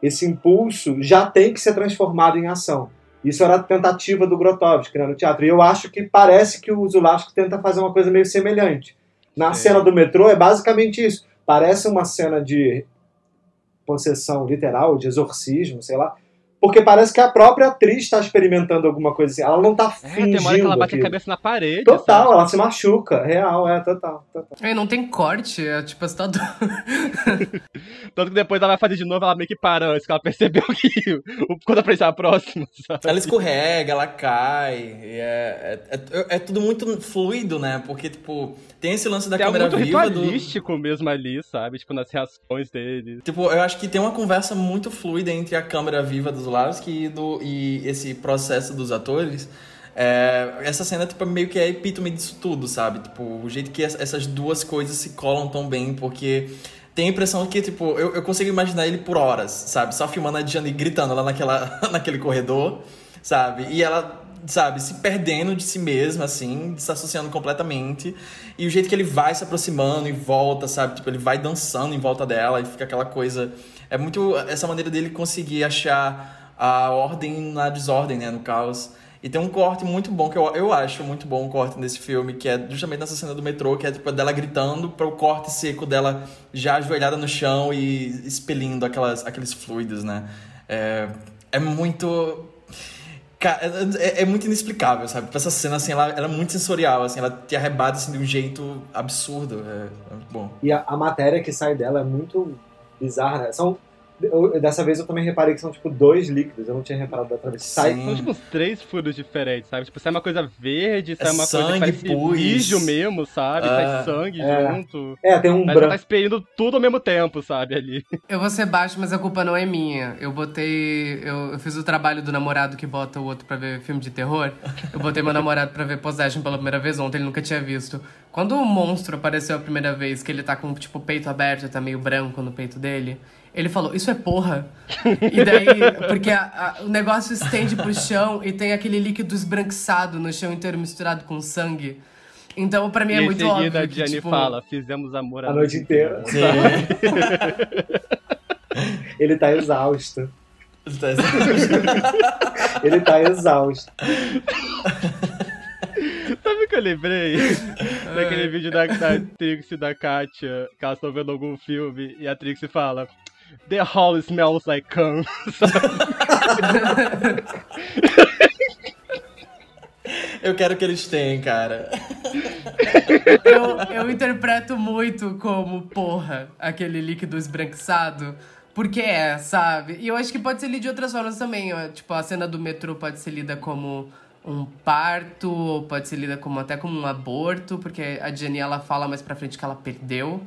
S5: Esse impulso já tem que ser transformado em ação. Isso era a tentativa do Grotowski né, no teatro. E eu acho que parece que o Zulavski tenta fazer uma coisa meio semelhante. Na
S4: Sim.
S5: cena do metrô é basicamente isso. Parece uma cena de possessão literal, de exorcismo, sei lá. Porque parece que a própria atriz está experimentando alguma coisa assim. Ela não está
S3: É,
S5: fingindo.
S3: tem uma hora que ela bate
S5: aquilo.
S3: a cabeça na parede.
S5: Total,
S3: sabe?
S5: ela se machuca. Real, é, total. total.
S2: É, não tem corte, é tipo assustador.
S3: Tanto que depois ela vai fazer de novo, ela meio que para antes, que ela percebeu que quando aparecer a próxima, sabe?
S4: Ela escorrega, ela cai. e É, é, é, é tudo muito fluido, né? Porque, tipo, tem esse lance da
S3: Tem
S4: câmera
S3: muito
S4: viva do.
S3: ritualístico mesmo ali, sabe? Tipo, nas reações dele.
S4: Tipo, eu acho que tem uma conversa muito fluida entre a câmera viva dos Lavski e, do, e esse processo dos atores. É, essa cena, tipo, meio que é epítome disso tudo, sabe? Tipo, o jeito que es- essas duas coisas se colam tão bem, porque tem a impressão que, tipo, eu, eu consigo imaginar ele por horas, sabe? Só filmando a Diane gritando lá naquela, naquele corredor, sabe? E ela, sabe, se perdendo de si mesma, assim, se associando completamente. E o jeito que ele vai se aproximando e volta, sabe? Tipo, ele vai dançando em volta dela e fica aquela coisa. É muito essa maneira dele conseguir achar a ordem na desordem, né? No caos. E tem um corte muito bom, que eu, eu acho muito bom o corte nesse filme, que é justamente nessa cena do metrô, que é tipo dela gritando para o corte seco dela já ajoelhada no chão e expelindo aquelas, aqueles fluidos, né? É, é muito. Ca- É, é muito inexplicável, sabe? Essa cena, assim, ela, ela é muito sensorial, assim, ela te arrebata assim, de um jeito absurdo. É, é muito bom.
S5: E a, a matéria que sai dela é muito bizarra, né? São, eu- dessa vez eu também reparei que são, tipo, dois líquidos. Eu não tinha reparado da outra vez. Sai.
S3: São tipo uns três furos diferentes, sabe? Tipo, sai uma coisa verde, sai
S4: É
S3: uma coisa
S4: sangue,
S3: que parece
S4: pus.
S3: mijo mesmo, sabe?
S4: Ah.
S3: Sai sangue
S5: É.
S3: junto.
S5: É, tem um
S3: Mas ela tá
S5: branco.
S3: expelindo tudo ao mesmo tempo, sabe? Ali.
S2: Eu vou ser baixo, mas a culpa não é minha. Eu botei. Eu, eu fiz o trabalho do namorado que bota o outro pra ver filme de terror. Eu botei meu namorado pra ver Possession pela primeira vez ontem, ele nunca tinha visto. Quando o monstro apareceu a primeira vez, que ele tá com tipo o peito aberto, tá meio branco no peito dele, ele falou: Isso é porra. E daí, porque a- a- o negócio estende pro chão e tem aquele líquido esbranquiçado no chão inteiro misturado com sangue. Então, pra mim,
S3: e
S2: é
S3: em
S2: muito
S3: seguida
S2: óbvio.
S3: a
S2: que,
S3: Jenny
S2: tipo,
S3: fala, fizemos amor
S5: A noite inteira.
S4: Sim.
S5: Ele tá exausto.
S4: Tá-
S5: Ele tá exausto.
S3: Sabe o que eu lembrei? Daquele vídeo da, da Trix e da Katia, que elas estão vendo algum filme, e a Trix fala The hall smells like cum.
S4: Eu quero que eles tenham, cara.
S2: eu, eu interpreto muito como, porra, aquele líquido esbranquiçado. Porque é, sabe? E eu acho que pode ser lido de outras formas também. ó. Tipo, a cena do metrô pode ser lida como um parto, ou pode ser lida como até como um aborto, porque a Jenny ela fala mais pra frente que ela perdeu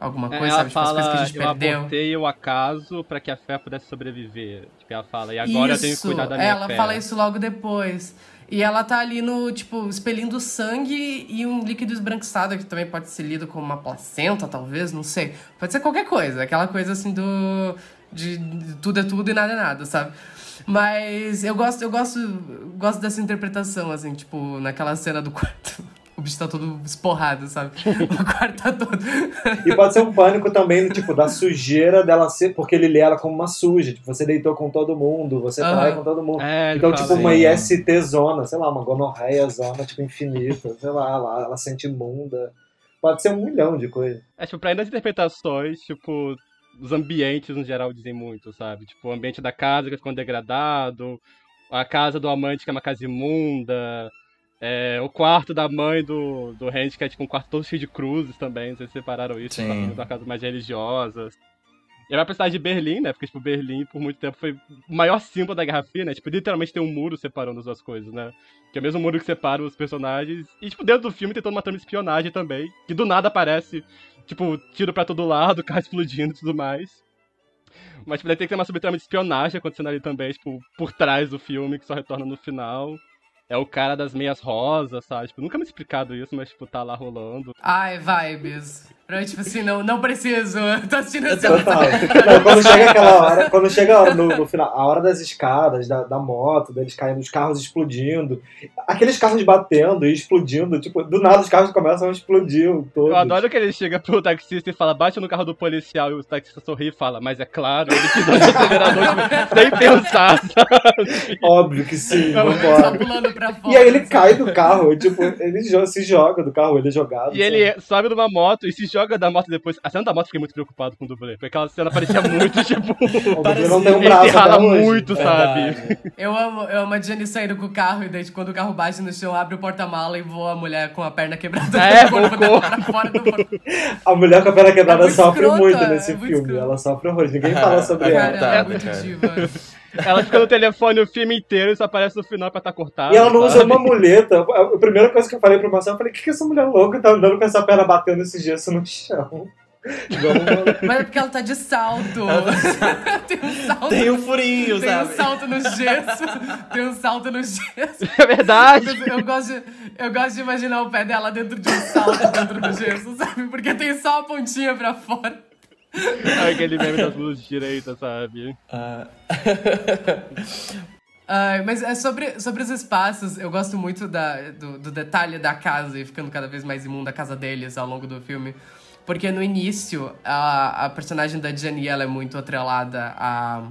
S2: alguma coisa,
S3: ela
S2: sabe? Tipo, as
S3: fala,
S2: coisas que a gente
S3: eu
S2: perdeu.
S3: abortei o acaso pra que a fé pudesse sobreviver. Tipo, ela fala, e agora eu tenho que
S2: Isso,
S3: cuidar da minha
S2: ela
S3: fé.
S2: fala isso logo depois. E ela tá ali no, tipo, expelindo sangue e um líquido esbranquiçado, que também pode ser lido como uma placenta, talvez, não sei. Pode ser qualquer coisa, aquela coisa assim do. de, de tudo é tudo e nada é nada, sabe? Mas eu gosto, eu gosto, gosto dessa interpretação, assim, tipo, naquela cena do quarto. O bicho tá todo esporrado, sabe? O quarto tá todo.
S5: E pode ser um pânico também, tipo, da sujeira dela ser, porque ele lê ela como uma suja. Tipo, você deitou com todo mundo, você
S2: Aham.
S5: trai com todo mundo.
S3: É,
S5: Então, tipo, uma. IST zona, sei lá, uma gonorreia zona, tipo, infinita, sei lá, ela, ela sente imunda. Pode ser um milhão de coisas.
S3: É, tipo, pra das interpretações, tipo, os ambientes no geral dizem muito, sabe? Tipo, o ambiente da casa que ficou degradado, a casa do amante que é uma casa imunda, é, o quarto da mãe do, do Randy, que é tipo um quarto todo cheio de cruzes também, não sei se separaram isso,
S4: Sim.
S3: uma casa mais religiosa. E vai pra cidade de Berlim, né? Porque, tipo, Berlim, por muito tempo, foi o maior símbolo da Guerra Fria, né? Tipo, literalmente tem um muro separando as duas coisas, né? Que é o mesmo muro que separa os personagens. E, tipo, dentro do filme tem toda uma trama de espionagem também. Que do nada aparece, tipo, tiro pra todo lado, carro explodindo e tudo mais. Mas, tipo, daí tem que ter uma subtrama de espionagem acontecendo ali também, tipo, por trás do filme, que só retorna no final. É o cara das meias rosas, sabe? Tipo, nunca me explicado isso, mas, tipo, tá lá rolando.
S2: Ai, vibes. Pra, tipo assim, não, não preciso. Tô assistindo esse
S5: Total. Não, quando chega aquela hora, quando chega a hora no, no final, a hora das escadas, da, da moto, deles caindo, os carros explodindo, aqueles carros batendo e explodindo, tipo, do nada os carros começam a explodir todos.
S3: Eu adoro que ele chega pro taxista e fala, bate no carro do policial, e o taxista sorri e fala, mas é claro, ele dá o acelerador sem pensar, sabe?
S5: Óbvio que sim, vambora. E aí ele cai do carro, tipo, ele se joga do carro, ele é jogado.
S3: E ele sobe numa moto e se joga da moto depois. A cena da moto eu fiquei muito preocupado com o dublê, porque aquela cena parecia muito, tipo.
S5: O Dublê não tem um
S3: ele
S5: braço
S3: se rala muito, sabe?
S4: Verdade.
S2: Eu amo, eu amo a Jenny saindo com o carro e daí quando o carro bate no chão, abre o porta-mala e voa a mulher com a perna quebrada
S3: É,
S2: do corpo fora do
S5: A mulher com a perna quebrada
S2: É muito
S5: sofre
S2: escrota,
S5: muito
S2: é
S5: nesse
S2: muito
S5: filme.
S2: escrota.
S5: Ela sofre horrores. Ninguém fala sobre
S4: Cara,
S5: ela.
S2: Cara, é muito
S4: cara.
S2: diva.
S3: Ela fica no telefone o filme inteiro e só aparece no final pra estar cortada.
S5: E ela não usa uma muleta. A primeira coisa que eu falei pro Marcelo, eu falei, o que, que essa mulher louca tá andando com essa perna batendo esse gesso no chão?
S2: Mas é porque ela tá de salto. tem um salto.
S4: Tem um furinho,
S2: tem um
S4: sabe?
S2: salto no gesso. Tem um salto no gesso.
S3: É verdade.
S2: Eu gosto, de, eu gosto de imaginar o pé dela dentro de um salto dentro do gesso, sabe? Porque tem só a pontinha pra fora.
S3: Aquele meme das luzes direitas, sabe?
S4: Ah,
S2: mas é sobre, sobre os espaços, eu gosto muito da, do, do detalhe da casa e ficando cada vez mais imunda a casa deles ao longo do filme. Porque no início, a, a personagem da Jenny, ela é muito atrelada a...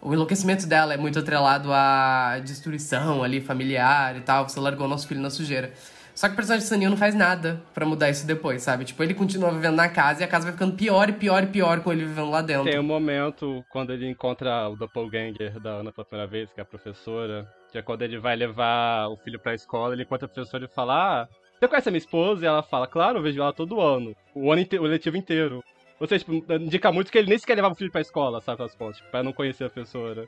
S2: O enlouquecimento dela é muito atrelado à destruição ali, familiar e tal. Você largou nosso filho na sujeira. Só que o personagem de Sanil não faz nada pra mudar isso depois, sabe? Tipo, ele continua vivendo na casa e a casa vai ficando pior e pior e pior com ele vivendo lá dentro.
S3: Tem um momento quando ele encontra o doppelganger da Ana pela primeira vez, que é a professora, que é quando ele vai levar o filho pra escola, ele encontra a professora e fala, ah, você conhece a minha esposa? E ela fala, claro, eu vejo ela todo ano, o ano inte- o letivo inteiro. Ou seja, tipo, indica muito que ele nem sequer levava o filho pra escola, sabe, as contas, tipo, pra não conhecer a professora.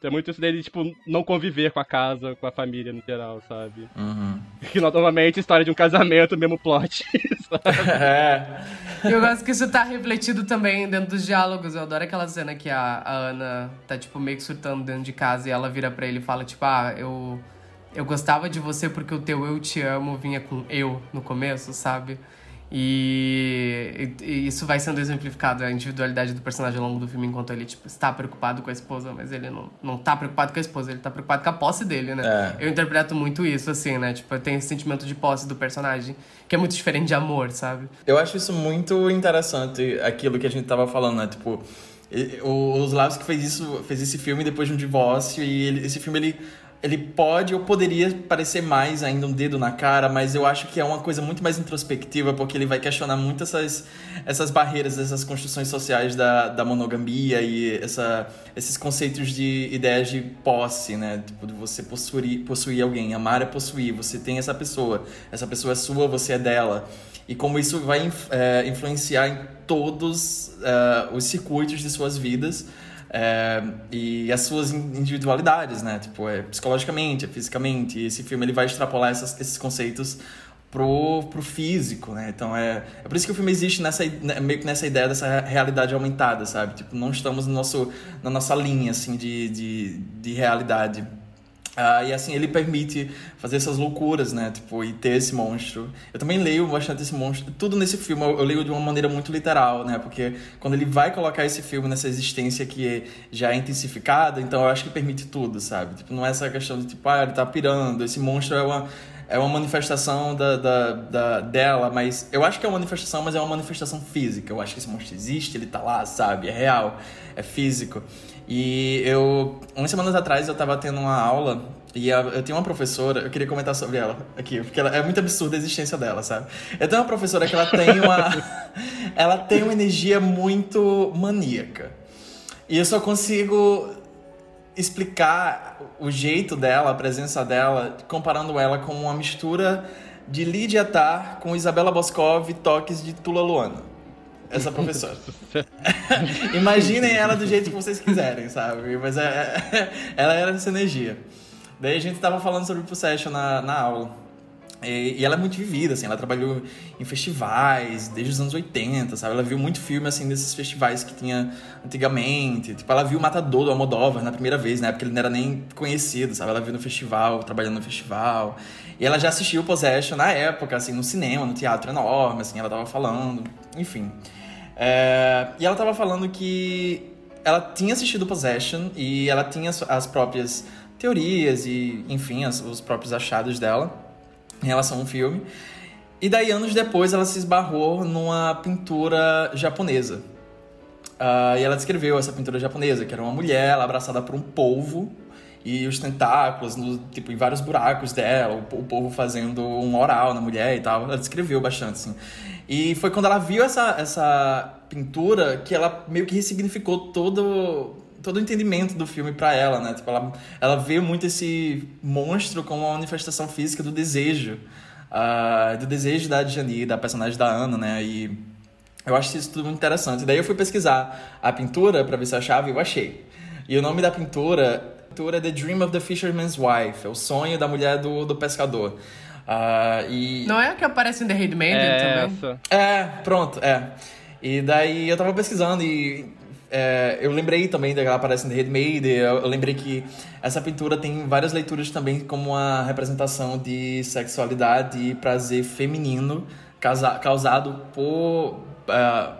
S3: Tem muito isso dele, tipo, não conviver com a casa, com a família no geral, sabe?
S4: uhum.
S3: Que normalmente história de um casamento, mesmo plot. sabe?
S4: É.
S2: Eu gosto que isso tá refletido também dentro dos diálogos. Eu adoro aquela cena que a, a Ana tá, tipo, meio que surtando dentro de casa e ela vira pra ele e fala, tipo, ah, eu, eu gostava de você porque o teu eu te amo vinha com eu no começo, sabe? E, e- e isso vai sendo exemplificado, a individualidade do personagem ao longo do filme, enquanto ele, tipo, está preocupado com a esposa, mas ele não, não tá preocupado com a esposa, ele tá preocupado com a posse dele, né?
S4: É.
S2: Eu interpreto muito isso, assim, né? Tipo, tem esse sentimento de posse do personagem, que é muito diferente de amor, sabe?
S4: Eu acho isso muito interessante, aquilo que a gente tava falando, né? Tipo, o o Slavski fez isso, fez esse filme depois de um divórcio e ele- esse filme ele ele pode ou poderia parecer mais ainda um dedo na cara, mas eu acho que é uma coisa muito mais introspectiva, porque ele vai questionar muito essas, essas barreiras, essas construções sociais da, da monogamia e essa, esses conceitos de ideias de posse, né? Tipo, de você possuir, possuir alguém, amar é possuir, você tem essa pessoa, essa pessoa é sua, você é dela. E como isso vai é, influenciar em todos é, os circuitos de suas vidas é, e as suas in- individualidades, né? Tipo, é psicologicamente, é fisicamente. E esse filme ele vai extrapolar essas- esses conceitos pro, pro físico, né? Então é, é por isso que o filme existe nessa, né, meio que nessa ideia dessa realidade aumentada, sabe? Tipo, não estamos no nosso, na nossa linha, assim, de, de, de realidade. Uh, e assim, ele permite fazer essas loucuras, né? Tipo, e ter esse monstro. Eu também leio bastante esse monstro. Tudo nesse filme eu, eu, leio de uma maneira muito literal, né? Porque quando ele vai colocar esse filme nessa existência que já é intensificada, então eu acho que permite tudo, sabe? Tipo, não é essa questão de tipo, ah, ele tá pirando. Esse monstro é uma, é uma manifestação da, da, da, dela, mas eu acho que é uma manifestação, mas é uma manifestação física. Eu acho que esse monstro existe, ele tá lá, sabe? É real, é físico. E eu, umas semanas atrás, eu tava tendo uma aula e eu tenho uma professora, eu queria comentar sobre ela aqui, porque ela, é muito absurda a existência dela, sabe? Eu tenho uma professora que ela tem uma. ela tem uma energia muito maníaca. E eu só consigo explicar o jeito dela, a presença dela, comparando ela com uma mistura de Lídia Tar com Isabela Boscov e toques de Tula Luana. Essa professora. Imaginem ela do jeito que vocês quiserem, sabe? Mas é, é, ela era essa energia. Daí a gente tava falando sobre Possession na, na aula. E, e, ela é muito vivida, assim, ela trabalhou em festivais desde os anos 80, sabe? Ela viu muito filme, assim, desses festivais que tinha antigamente. Tipo, ela viu o Matador do Almodóvar na primeira vez, na época ele não era nem conhecido, sabe? Ela viu no festival, trabalhando no festival. E ela já assistiu Possession na época, assim, no cinema, no teatro enorme, assim, ela tava falando, enfim. É, e ela tava falando que ela tinha assistido Possession e ela tinha as próprias teorias e, enfim, as, os próprios achados dela em relação ao filme. E daí, anos depois, ela se esbarrou numa pintura japonesa. Uh, e ela descreveu essa pintura japonesa, que era uma mulher abraçada por um polvo e os tentáculos, no, tipo, em vários buracos dela, o, o povo fazendo um oral na mulher e tal. Ela descreveu bastante, assim. E foi quando ela viu essa, essa pintura que ela meio que ressignificou todo, todo o entendimento do filme para ela, né? Tipo, ela, ela vê muito esse monstro como uma manifestação física do desejo, uh, do desejo da Adjani, da personagem da Ana, né? E eu acho isso tudo muito interessante. Daí eu fui pesquisar a pintura para ver se eu achava e eu achei. E o nome da pintura, pintura é The Dream of the Fisherman's Wife, é o sonho da mulher do, do pescador. Uh, e...
S2: Não é a que aparece em The Handmaiden é também? Essa.
S4: É, pronto, é. E daí eu tava pesquisando e é, eu lembrei também dela aparece no Handmaid, eu, eu lembrei que essa pintura tem várias leituras também como uma representação de sexualidade e prazer feminino causa, causado por, uh,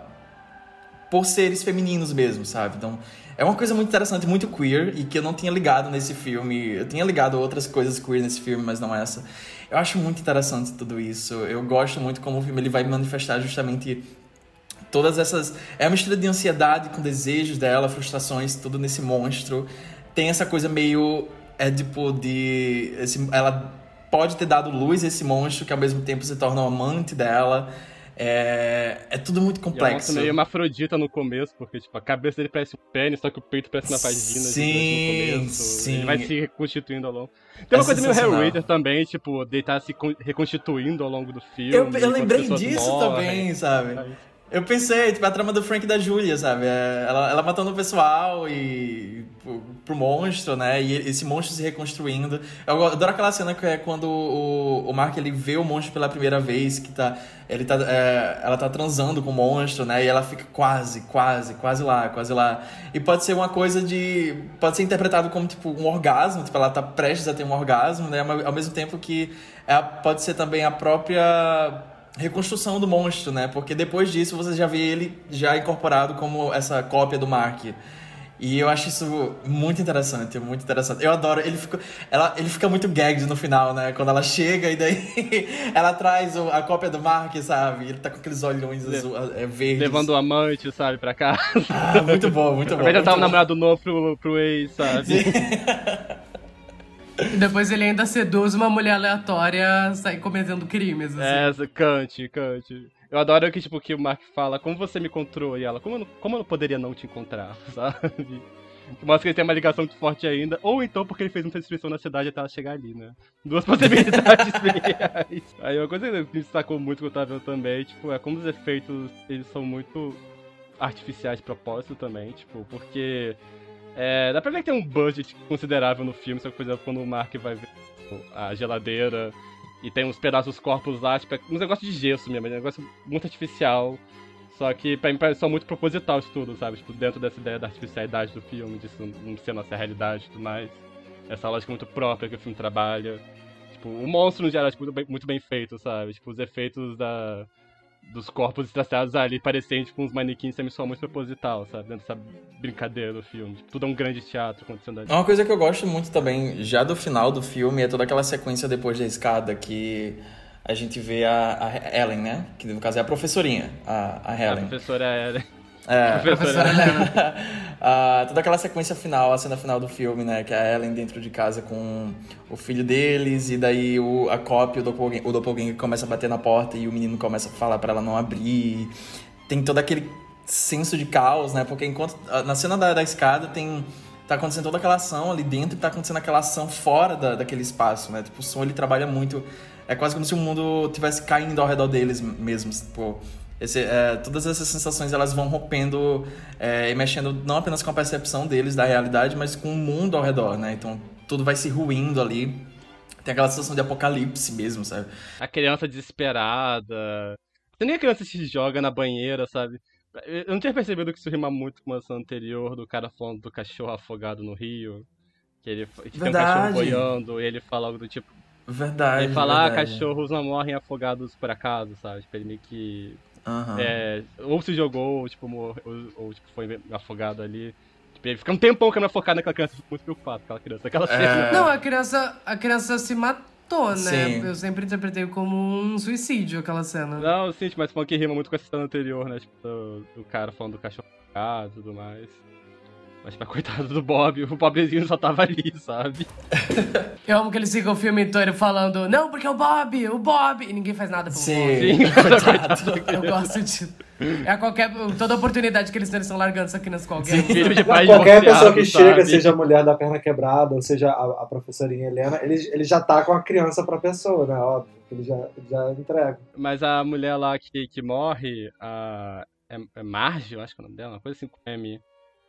S4: por seres femininos mesmo, sabe? Então, é uma coisa muito interessante, muito queer, e que eu não tinha ligado nesse filme. Eu tinha ligado outras coisas queer nesse filme, mas não essa. Eu acho muito interessante tudo isso. Eu gosto muito como o filme ele vai manifestar justamente todas essas. É uma mistura de ansiedade com desejos dela, frustrações, tudo nesse monstro. Tem essa coisa meio. É tipo de. Esse, ela pode ter dado luz a esse monstro que ao mesmo tempo se torna um amante dela. É, é tudo muito complexo.
S3: E é meio afrodita no começo, porque tipo, a cabeça dele parece um pênis, só que o peito parece uma vagina.
S4: Sim, no começo.
S3: sim. Ele vai se reconstituindo ao longo. Tem uma é coisa meio Hellraiser também, tipo, deitar se reconstituindo ao longo do filme.
S4: Eu, eu lembrei disso morrem. também, sabe? Eu pensei, tipo, a trama do Frank e da Julia, sabe? É, ela, ela matando o pessoal e pro, pro, monstro, né? E esse monstro se reconstruindo. Eu adoro aquela cena que é quando o, o Mark ele vê o monstro pela primeira vez, que tá. Ele tá é, ela tá transando com o monstro, né? E ela fica quase, quase, quase lá, quase lá. E pode ser uma coisa de. Pode ser interpretado como, tipo, um orgasmo, tipo, ela tá prestes a ter um orgasmo, né? Ao mesmo tempo que é, pode ser também a própria reconstrução do monstro, né? Porque depois disso você já vê ele já incorporado como essa cópia do Mark. E eu acho isso muito interessante, muito interessante. Eu adoro, ele fica, ela, ele fica muito gagged no final, né? Quando ela chega e daí ela traz o, a cópia do Mark, sabe? Ele tá com aqueles olhões azul, é, verdes.
S3: Levando o amante, sabe, pra casa.
S4: Ah, muito bom, muito bom.
S3: Vai já tá um namorado novo pro, pro ex, sabe?
S2: E depois ele ainda seduz uma mulher aleatória sair cometendo crimes.
S3: Assim. É, cante, cante. Eu adoro que, tipo, que o Mark fala, como você me encontrou? E ela, como eu não, como eu não poderia não te encontrar, sabe? Mostra que ele tem uma ligação muito forte ainda, ou então porque ele fez muita inscrição na cidade até ela chegar ali, né? Duas possibilidades reais. Aí uma coisa que me destacou muito que eu tava também, tipo, é como os efeitos, eles são muito artificiais de propósito também, tipo, porque é, dá pra ver que tem um budget considerável no filme, só que, por exemplo, quando o Mark vai ver a geladeira e tem uns pedaços corpos lá, tipo, é um negócio de gesso mesmo, é um negócio muito artificial. Só que pra mim parece só muito proposital isso tudo, sabe? Tipo, dentro dessa ideia da artificialidade do filme, disso não ser nossa realidade e tudo mais. essa lógica muito própria que o filme trabalha. Tipo, o monstro no geral é tipo, muito, bem, muito bem feito, sabe? Tipo, os efeitos da, dos corpos estraçados ali parecem tipo uns manequins semi muito proposital, sabe? Dentro dessa brincadeira do filme. Tipo, tudo é um grande teatro acontecendo ali.
S4: Uma coisa que eu gosto muito também, já do final do filme, é toda aquela sequência depois da escada que a gente vê a, a Ellen, né? Que no caso é a professorinha, a, a Helen.
S3: A professora Ellen.
S4: É,
S2: Professora Helena.
S4: Ah, toda aquela sequência final, a cena final do filme, né? Que é a Ellen dentro de casa com o filho deles, e daí o, a cópia, o doppelganger, o doppelganger começa a bater na porta e o menino começa a falar pra ela não abrir. Tem todo aquele senso de caos, né? Porque enquanto. Na cena da, da escada tem. Tá acontecendo toda aquela ação ali dentro e tá acontecendo aquela ação fora da, daquele espaço, né? Tipo, o som ele trabalha muito. É quase como se o mundo tivesse caindo ao redor deles mesmos. Tipo, esse, é, todas essas sensações elas vão rompendo é, e mexendo não apenas com a percepção deles da realidade, mas com o mundo ao redor, né? Então tudo vai se ruindo ali. Tem aquela sensação de apocalipse mesmo, sabe?
S3: A criança desesperada. Nem a criança se joga na banheira, sabe? Eu não tinha percebido que isso rima muito com a anterior do cara falando do cachorro afogado no rio. Que ele que tem um cachorro boiando e ele fala algo do tipo.
S4: Verdade.
S3: ele fala, ah,
S4: verdade.
S3: cachorros não morrem afogados por acaso, sabe? Tipo, ele meio que.
S4: Aham.
S3: é, ou se jogou, ou, tipo, morreu, ou, ou, tipo, foi afogado ali. Tipo, ele fica um tempão que não é focado naquela criança, muito preocupado com aquela criança. Aquela
S4: É.
S3: cena.
S2: Não, a criança, a criança se matou, né?
S4: Sim.
S2: Eu sempre interpretei como um suicídio aquela cena.
S3: Não, sim, mas falando que rima muito com a cena anterior, né? Tipo, do, do cara falando do cachorro e tudo mais. Mas, tipo, coitado do Bob, o pobrezinho só tava ali, sabe?
S2: Eu amo que eles ficam o filme inteiro falando, não, porque é o Bob, o Bob. E ninguém faz nada pelo
S4: Sim.
S2: Bob.
S3: Sim,
S2: Eu gosto disso. É a qualquer. Toda oportunidade que eles têm, eles estão largando isso aqui nas
S3: de pai
S5: qualquer pessoa que
S3: divorciado,
S5: chega,
S3: sabe?
S5: seja a mulher da perna quebrada, ou seja a, a professorinha Helena, ele, ele já tá com a criança pra pessoa, né? Óbvio. que Ele já, já entrega.
S3: Mas a mulher lá que, que morre, a. É, é Marge, eu acho que é o nome dela, uma coisa assim com M.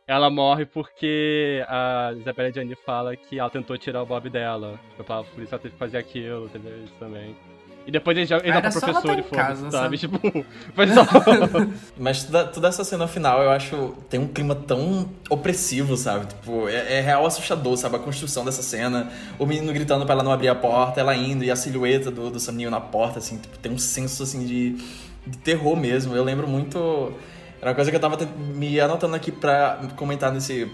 S3: Ela morre porque a Isabelle Gianni fala que ela tentou tirar o Bob dela. Tipo, ela- por isso ela teve que fazer aquilo, entendeu? Isso também. E depois ele dá pra
S2: só ela
S3: professor e foda,
S2: casa,
S3: sabe?
S2: sabe?
S3: Tipo, foi só.
S4: Mas toda, toda essa cena final, eu acho, tem um clima tão opressivo, sabe? Tipo, é, é real assustador, sabe? A construção dessa cena, o menino gritando pra ela não abrir a porta, ela indo, e a silhueta do, do Sam Neill na porta, assim, tipo, tem um senso, assim, de, de terror mesmo. Eu lembro muito... Era uma coisa que eu tava me anotando aqui pra comentar nesse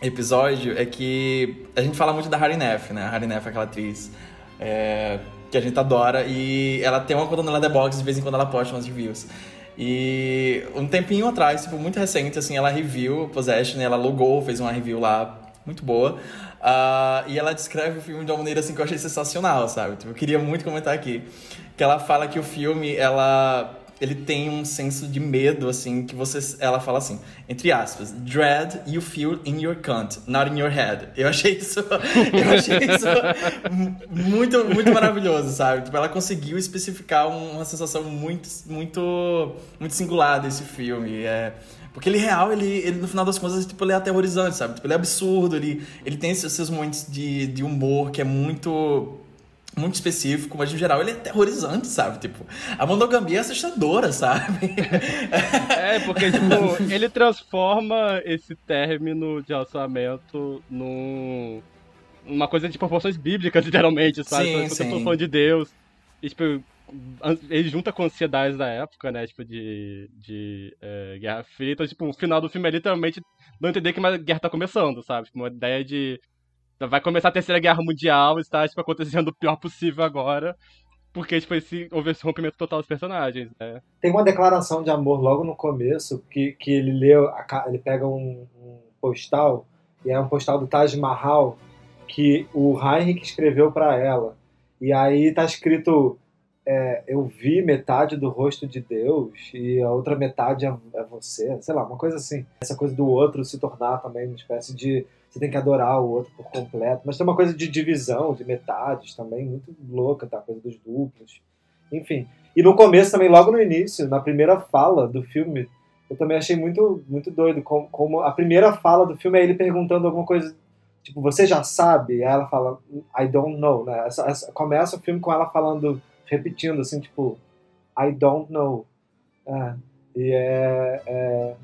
S4: episódio, é que a gente fala muito da Harry Neff, né? A Harry Neff é aquela atriz é, que a gente adora, e ela tem uma conta no Letterboxd, de vez em quando ela posta umas reviews. E um tempinho atrás, tipo, muito recente, assim, ela review Possession, ela logou, fez uma review lá, muito boa. Ah, e ela descreve o filme de uma maneira, assim, que eu achei sensacional, sabe? Tipo, eu queria muito comentar aqui. Que ela fala que o filme, ela... Ele tem um senso de medo, assim, que você... Ela fala assim, entre aspas, Dread you feel in your cunt, not in your head. Eu achei isso... Eu achei isso mu- muito, muito maravilhoso, sabe? Tipo, ela conseguiu especificar um- uma sensação muito, muito, muito singular desse filme. É... Porque ele real, ele, ele no final das contas, tipo, ele é aterrorizante, sabe? Tipo, ele é absurdo, ele, ele tem esses momentos de, de humor que é muito muito específico, mas no geral ele é aterrorizante, sabe? Tipo, a monogamia é assustadora, sabe?
S3: É, porque, tipo, ele transforma esse término de relacionamento num. uma coisa de proporções bíblicas, literalmente, sabe?
S4: Sim,
S3: Porque eu tô
S4: sim.
S3: falando de Deus. E, tipo, ele junta com ansiedades da época, né? Tipo, de, de é, Guerra Fria. Então, tipo, o final do filme é literalmente não entender que uma guerra tá começando, sabe? Tipo, uma ideia de. Vai começar a terceira guerra mundial, está, tipo, acontecendo o pior possível agora. Porque, tipo, esse, houve esse rompimento total dos personagens, né?
S5: Tem uma declaração de amor logo no começo que, que ele lê, ele pega um, um postal, e é um postal do Taj Mahal que o Heinrich escreveu para ela. E aí tá escrito: é, Eu vi metade do rosto de Deus e a outra metade é, é você. Sei lá, uma coisa assim. Essa coisa do outro se tornar também uma espécie de. Você tem que adorar o outro por completo. Mas tem uma coisa de divisão, de metades também, muito louca, tá? A coisa dos duplos. Enfim. E no começo também, logo no início, na primeira fala do filme, eu também achei muito, muito doido como, como a primeira fala do filme é ele perguntando alguma coisa, tipo, você já sabe? Aí ela fala, I don't know, né? Essa- essa- começa o filme com ela falando, repetindo assim, tipo, I don't know. É, e é, é-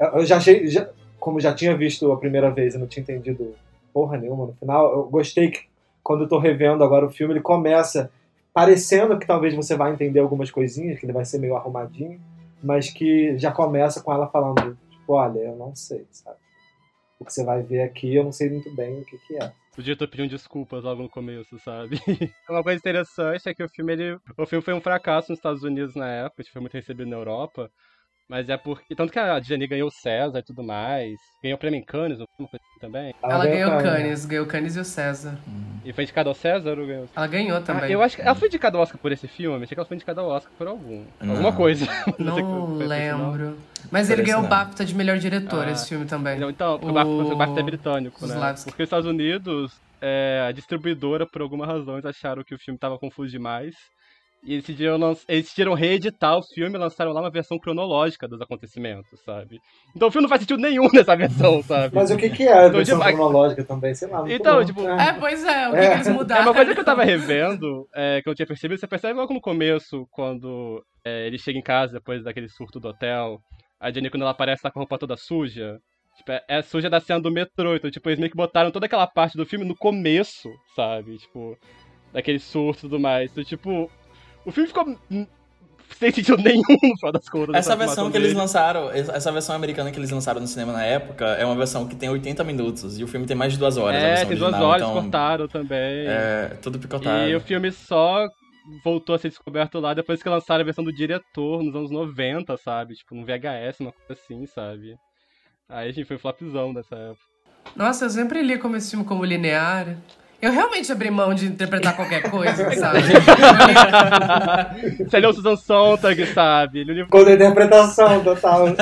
S5: Eu já achei, já- como já tinha visto a primeira vez e não tinha entendido porra nenhuma no final. Eu gostei que quando eu tô revendo agora o filme, ele começa parecendo que talvez você vai entender algumas coisinhas, que ele vai ser meio arrumadinho, mas que já começa com ela falando, tipo, olha, eu não sei, sabe? O que você vai ver aqui, eu não sei muito bem o que que é.
S3: O diretor pediu desculpas logo no começo, sabe? Uma coisa interessante é que o filme, ele, o filme foi um fracasso nos Estados Unidos na época, foi muito recebido na Europa. Mas é porque. Tanto que a Jenny ganhou o César e tudo mais. Ganhou o prêmio em Cannes, uma coisa assim também.
S2: Ela, ganhou o Cannes, ganhou o Cannes e o César.
S3: E foi indicada ao César ou ganhou?
S2: Ela ganhou
S3: Ah,
S2: também.
S3: eu acho que ela foi indicada ao Oscar por esse filme. Achei que ela foi indicada ao Oscar por algum.
S4: Não.
S3: Alguma coisa.
S2: Não
S3: não.
S2: lembro. Mas ele ganhou o. BAFTA de melhor diretor,
S3: Ah.
S2: esse filme também.
S3: Não, Então, porque o BAFTA-
S2: O-
S3: o BAFTA é britânico, né?
S2: Slavski.
S3: Porque os Estados Unidos, é, a distribuidora, por alguma razão, eles acharam que o filme tava confuso demais. E eles decidiram, lan- eles decidiram reeditar o filme e lançaram lá uma versão cronológica dos acontecimentos, sabe? Então o filme não faz sentido nenhum nessa versão, sabe?
S5: Mas o que que é a
S3: Então,
S5: versão
S3: tipo,
S5: cronológica também? Sei lá.
S3: Então,
S5: bom.
S3: tipo,
S2: É, pois é, o que,
S5: É.
S2: que eles
S3: É
S2: mudaram?
S3: uma coisa que eu tava revendo, é, que eu tinha percebido, você percebe logo no começo, quando é, ele chega em casa depois daquele surto do hotel, a Jenny quando ela aparece tá com a roupa toda suja, tipo, é, é suja da cena do metrô, então tipo, eles meio que botaram toda aquela parte do filme no começo, sabe? Tipo, daquele surto e tudo mais. Então, tipo, o filme ficou sem sentido nenhum no final das contas.
S4: Essa versão que eles
S3: dele.
S4: lançaram, essa versão americana que eles lançaram no cinema na época, é uma versão que tem 80 minutos e o filme tem mais de duas horas.
S3: É, tem duas
S4: original,
S3: horas,
S4: então,
S3: cortaram também.
S4: É, tudo picotado.
S3: E o filme só voltou a ser descoberto lá depois que lançaram a versão do diretor nos anos 90, sabe? Tipo, no VHS, uma coisa assim, sabe? Aí a gente foi flopzão nessa época.
S2: Nossa, eu sempre li como esse filme como linear. Eu realmente abri mão de interpretar qualquer coisa, sabe?
S3: Você leu Susan Sontag, sabe? Ele
S5: Com a interpretação total. É.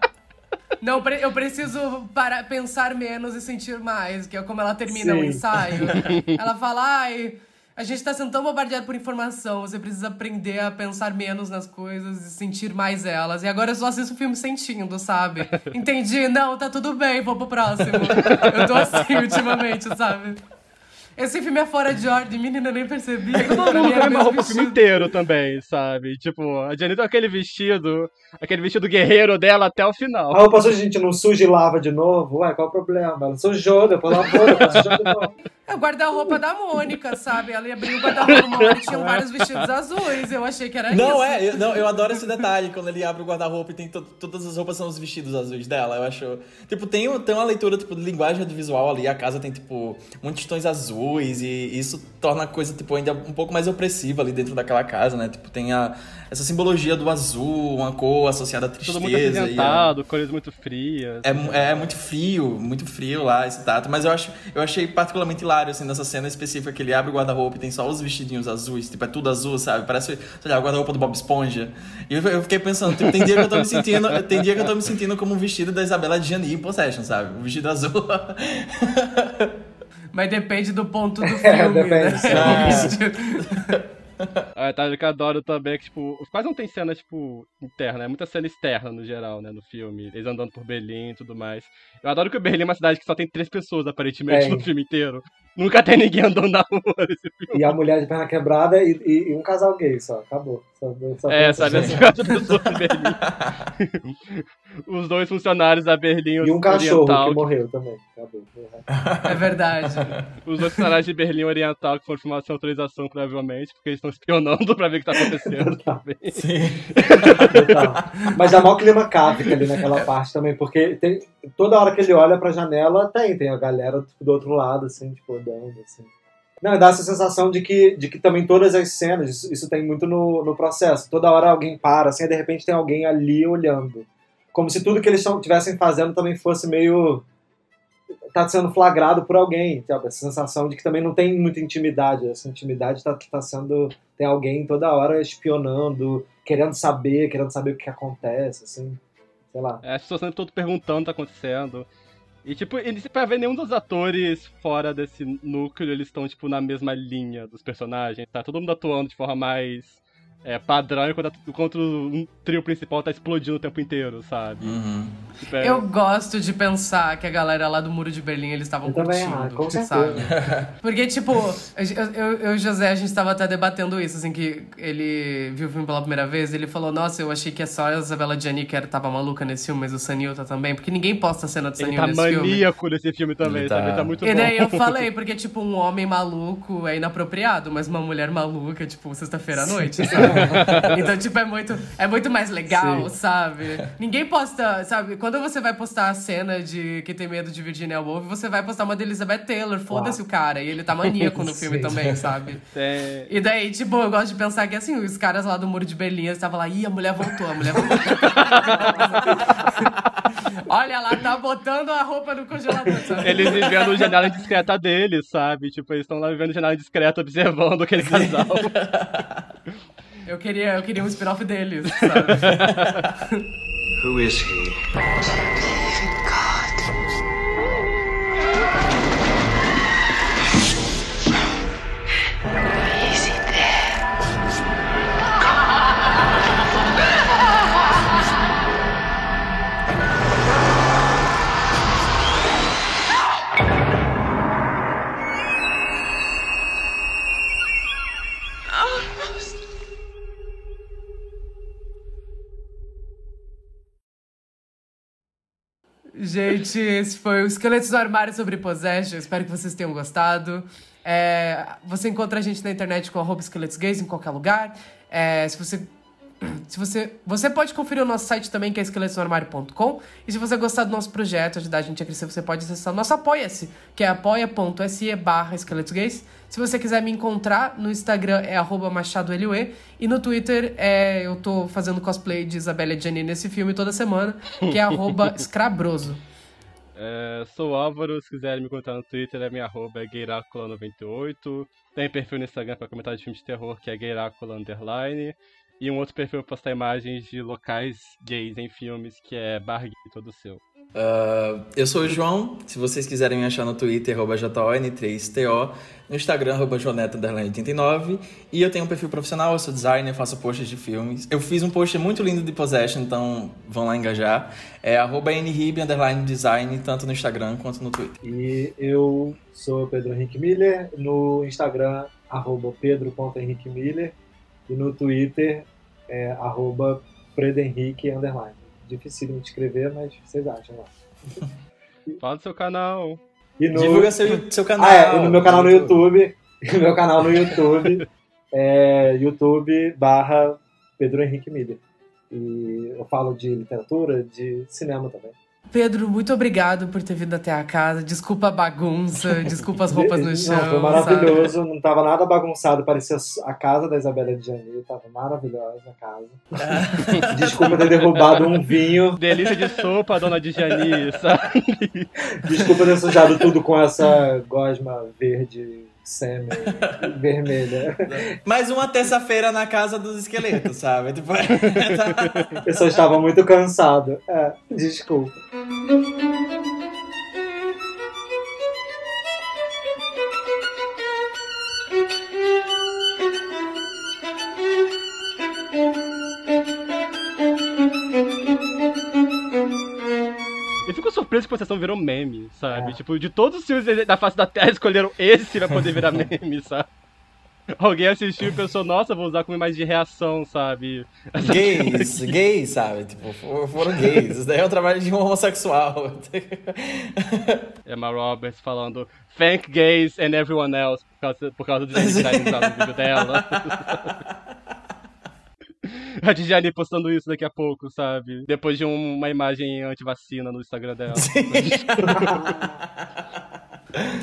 S2: Não, eu preciso parar, pensar menos e sentir mais, que é como ela termina o
S5: Sim.
S2: ensaio. Ela fala, ai, a gente tá sendo tão bombardeado por informação, você precisa aprender a pensar menos nas coisas e sentir mais elas. E agora eu só assisto o filme sentindo, sabe? Entendi, não, tá tudo bem, vou pro próximo. Eu tô assim ultimamente, sabe? Esse filme é fora de ordem, menina, eu nem percebi.
S3: Todo
S2: Pra mim
S3: mundo
S2: é
S3: uma roupa o filme inteiro também, sabe? Tipo, a Jenny tem aquele vestido, aquele vestido guerreiro dela até o final.
S5: A roupa suja, gente, não suja e lava de novo? Ué, qual o problema? Ela sujou, depois lavou, depois sujou de novo.
S2: É o guarda-roupa da Mônica, sabe? Ela abriu o guarda-roupa da Mônica e tinham vários vestidos azuis. Eu achei que era isso.
S4: Não, é, eu, não, eu adoro esse detalhe, quando ele abre o guarda-roupa e tem to- todas as roupas são os vestidos azuis dela, eu acho... Tipo, tem, tem uma leitura, tipo, de linguagem audiovisual ali, a casa tem, tipo, muitos tons azuis e isso torna a coisa, tipo, ainda um pouco mais opressiva ali dentro daquela casa, né? Tipo, tem a, essa simbologia do azul, uma cor associada à tristeza.
S3: Tudo muito
S4: e a-
S3: acinzentado, cores muito frias.
S4: É, mu- é muito frio, muito frio lá esse tato, mas eu acho, eu achei particularmente hilário assim nessa cena específica que ele abre o guarda-roupa e tem só os vestidinhos azuis, tipo é tudo azul, sabe? Parece, sei lá, o guarda-roupa do Bob Esponja. E eu, eu fiquei pensando, tipo, tem dia que eu tô me sentindo, tem dia que eu tô me sentindo como um vestido da Isabela Gianni em Possession, sabe? Um vestido azul.
S2: Mas depende do ponto do filme,
S5: É, depende,
S2: né?
S3: A detalhe que eu adoro também é que, tipo, quase não tem cena, tipo, interna, é muita cena externa no geral, né, no filme. Eles andando por Berlim e tudo mais. Eu adoro que o Berlim é uma cidade que só tem três pessoas, aparentemente,
S5: Tem.
S3: no filme inteiro. Nunca tem ninguém andando na rua nesse filme.
S5: E a mulher de perna quebrada e, e- e um casal gay só, acabou. Só, só
S3: É, sabe,
S5: essas
S3: as quatro pessoas de Berlim. Os dois funcionários da Berlim
S5: E um cachorro
S3: Oriental.
S5: que morreu também. Acabou.
S2: É verdade.
S3: Os dois funcionários de Berlim Oriental que foram filmar sem autorização, provavelmente, porque eles estão espionando pra ver o que tá acontecendo também.
S4: Sim.
S5: Total. Mas dá mó clima cáfica ali naquela parte também, porque tem, toda hora que ele olha pra janela, tem, tem a galera tipo, do outro lado, assim, tipo, andando, assim. Não, dá essa sensação de que, de que também todas as cenas, isso, isso tem muito no, no processo. Toda hora alguém para, assim, e de repente tem alguém ali olhando. Como se tudo que eles estivessem fazendo também fosse meio. tá sendo flagrado por alguém. Sabe? Essa sensação de que também não tem muita intimidade. Essa intimidade tá, tá sendo. tem alguém toda hora espionando, querendo saber, querendo saber o que acontece, assim. Sei lá.
S3: É, as pessoas sempre todo perguntando o que tá acontecendo. E, tipo, eles, pra ver nenhum dos atores fora desse núcleo, eles estão, tipo, na mesma linha dos personagens, tá? Todo mundo atuando de forma mais é, padrão enquanto, enquanto um trio principal tá explodindo o tempo inteiro, sabe?
S4: Uhum.
S3: Tipo, é-
S2: Eu gosto de pensar que a galera lá do Muro de Berlim, eles estavam curtindo,
S5: ah, com
S2: sabe? Porque, tipo, eu, e o José, a gente tava até debatendo isso, assim, que ele viu o filme pela primeira vez, ele falou, nossa, eu achei que é só a Isabela Gianni que era, tava maluca nesse filme, mas o Sanil tá também, porque ninguém posta a cena do
S3: Ele
S2: Sanil
S3: tá
S2: nesse filme.
S3: maníaco nesse filme também,
S4: Ele tá-
S3: também tá muito
S2: E
S3: bom.
S2: daí eu falei, porque, tipo, um homem maluco é inapropriado, mas uma mulher maluca, tipo, sexta-feira à noite, sabe? então, tipo, é muito, é muito mais legal,
S5: Sim.
S2: sabe? Ninguém posta, sabe? Quando você vai postar a cena de que tem medo de Virginia Woolf, você vai postar uma de Elizabeth Taylor, foda-se o cara. E ele tá maníaco no filme também, sabe?
S3: É,
S2: E daí, tipo, eu gosto de pensar que, assim, os caras lá do Muro de Berlim, eles estavam lá, ih, a mulher voltou, a mulher voltou. Olha, ela tá botando a roupa no congelador, sabe?
S3: Eles vivendo a janela discreta deles, sabe? Tipo, eles estão lá vivendo a janela discreta, observando aquele casal.
S2: Eu queria, eu queria um spin-off deles, sabe?
S6: Who is he?
S2: Gente, esse foi o Esqueletos do Armário sobre Possession. Espero que vocês tenham gostado. É, você encontra a gente na internet com arroba esqueletos gays em qualquer lugar. É, se você. Se você, você pode conferir o nosso site também, que é esqueletosnoarmário.com. E se você gostar do nosso projeto, ajudar a gente a crescer, você pode acessar o nosso Apoia-se, que é apoia.se barra esqueletos gays. Se você quiser me encontrar, no Instagram é arroba machadolue. E no Twitter é, eu tô fazendo cosplay de Isabela Gianni nesse filme toda semana, que é arroba escrabroso.
S3: É, sou o Álvaro, se quiserem me encontrar no Twitter, é minha arroba é Gayrácula98. Tem perfil no Instagram pra comentar de filmes de terror, que é Underline. E um outro perfil postar imagens de locais gays em filmes, que é Bar Gay Todo Seu.
S4: Ah, eu sou o João. Se vocês quiserem me achar no Twitter, arroba JON3TO, no Instagram, arroba Joneta89. E eu tenho um perfil profissional, eu sou designer, faço posts de filmes. Eu fiz um post muito lindo de Possession, então vão lá engajar. É arroba NRIB, underline design, tanto no Instagram quanto no Twitter.
S5: E eu sou Pedro Henrique Miller, no Instagram, arroba pedro.henrique Miller, e no Twitter, é arroba fredenrique, underline. Dificílimo de escrever, mas vocês acham lá.
S3: Fala do seu canal.
S5: E no...
S4: Divulga seu, seu canal.
S5: Ah, é, e no meu canal no YouTube, no meu canal no YouTube, é youtube barra Pedro Henrique Miller. E eu falo de literatura, de cinema também.
S2: Pedro, muito obrigado por ter vindo até a casa. Desculpa a bagunça, desculpa as roupas no chão.
S5: Não, foi maravilhoso, não tava nada bagunçado, parecia a casa da Isabela de Janeiro, tava maravilhosa a casa. Desculpa ter derrubado um vinho,
S3: Delícia de sopa, dona de Jani, sabe?
S5: desculpa ter sujado tudo com essa gosma verde, sêmen, vermelha.
S4: Mais uma terça-feira na casa dos esqueletos, sabe? Tipo,
S5: Eu só estava muito cansado. É, desculpa.
S3: Surpreso que Possessão virou meme, sabe? Tipo, de todos os filmes da face da Terra, escolheram esse pra poder virar meme, sabe? Alguém assistiu e pensou, nossa, vou usar como imagem de reação, sabe?
S4: gays, gays, sabe? Tipo, for- foram gays. Isso daí é um trabalho de um homossexual.
S3: Emma Roberts falando Thank gays and everyone else por causa, por causa do no vídeo dela. A Dijani postando isso daqui a pouco, sabe? Depois de um- uma imagem anti-vacina no Instagram dela.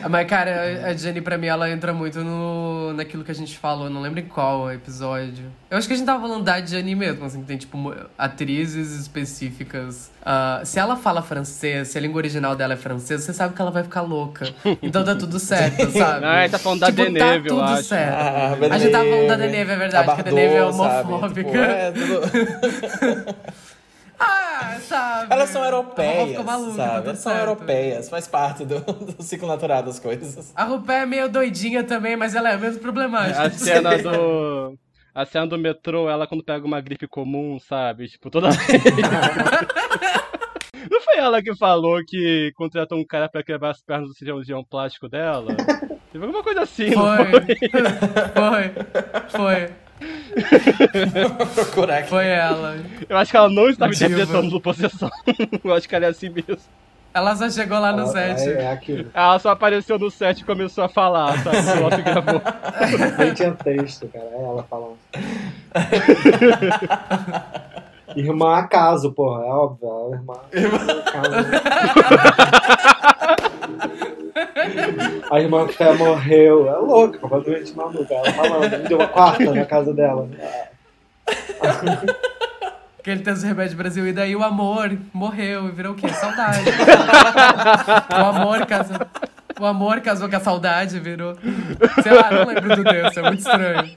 S2: Mas, cara, a Jenny, pra mim, ela entra muito no, naquilo que a gente falou, não lembro em qual episódio. Eu acho que a gente tava falando da Jenny mesmo, assim, que tem, tipo, atrizes específicas. Ah, se ela fala francês, se a língua original dela é francesa, você sabe que ela vai ficar louca. Então tá tudo certo, sabe?
S3: Ah, ele tá falando da
S2: tipo,
S3: Deneuve, eu
S2: tá tudo
S3: acho.
S2: certo.
S4: Ah,
S2: a gente tava falando da Deneuve, é verdade,
S4: a
S2: que a Deneuve é
S4: sabe?
S2: homofóbica.
S4: Tipo, é, tudo-
S2: Ah, sabe?
S4: Elas são
S2: A
S4: europeias,
S2: ficou maluca, tá
S4: sabe?
S2: tudo
S4: Elas são
S2: certo.
S4: europeias, faz parte do, do ciclo natural das coisas.
S2: A Rupé é meio doidinha também, mas ela é menos problemática.
S3: A cena do. A cena do metrô, ela quando pega uma gripe comum, sabe? Tipo, toda vez. Não foi ela que falou que contratou um cara pra quebrar as pernas do cirurgião plástico dela? Teve alguma coisa assim, não
S2: Foi. Foi. Foi.
S4: Procurar aqui.
S2: Foi ela.
S3: Eu acho que ela não estava
S2: Diva.
S3: interpretando no possessão. Eu acho que ela é assim mesmo.
S2: Ela só chegou lá no
S5: Ela-
S2: set.
S5: É, é aquilo.
S3: Ela só apareceu no set e começou a falar, sabe? O piloto gravou.
S5: Nem tinha texto, cara. É ela falando. irmã acaso, porra. É óbvio. É irmã. acaso. A irmã que até morreu. É louca, completamente maluca. Ela falando. Me deu uma quarta na casa dela.
S2: Aquele tem os remédios Brasil. E daí o amor morreu e virou o quê? Saudade. o amor casou. O amor casou com a saudade, virou. Sei lá, não lembro do Deus, é muito estranho.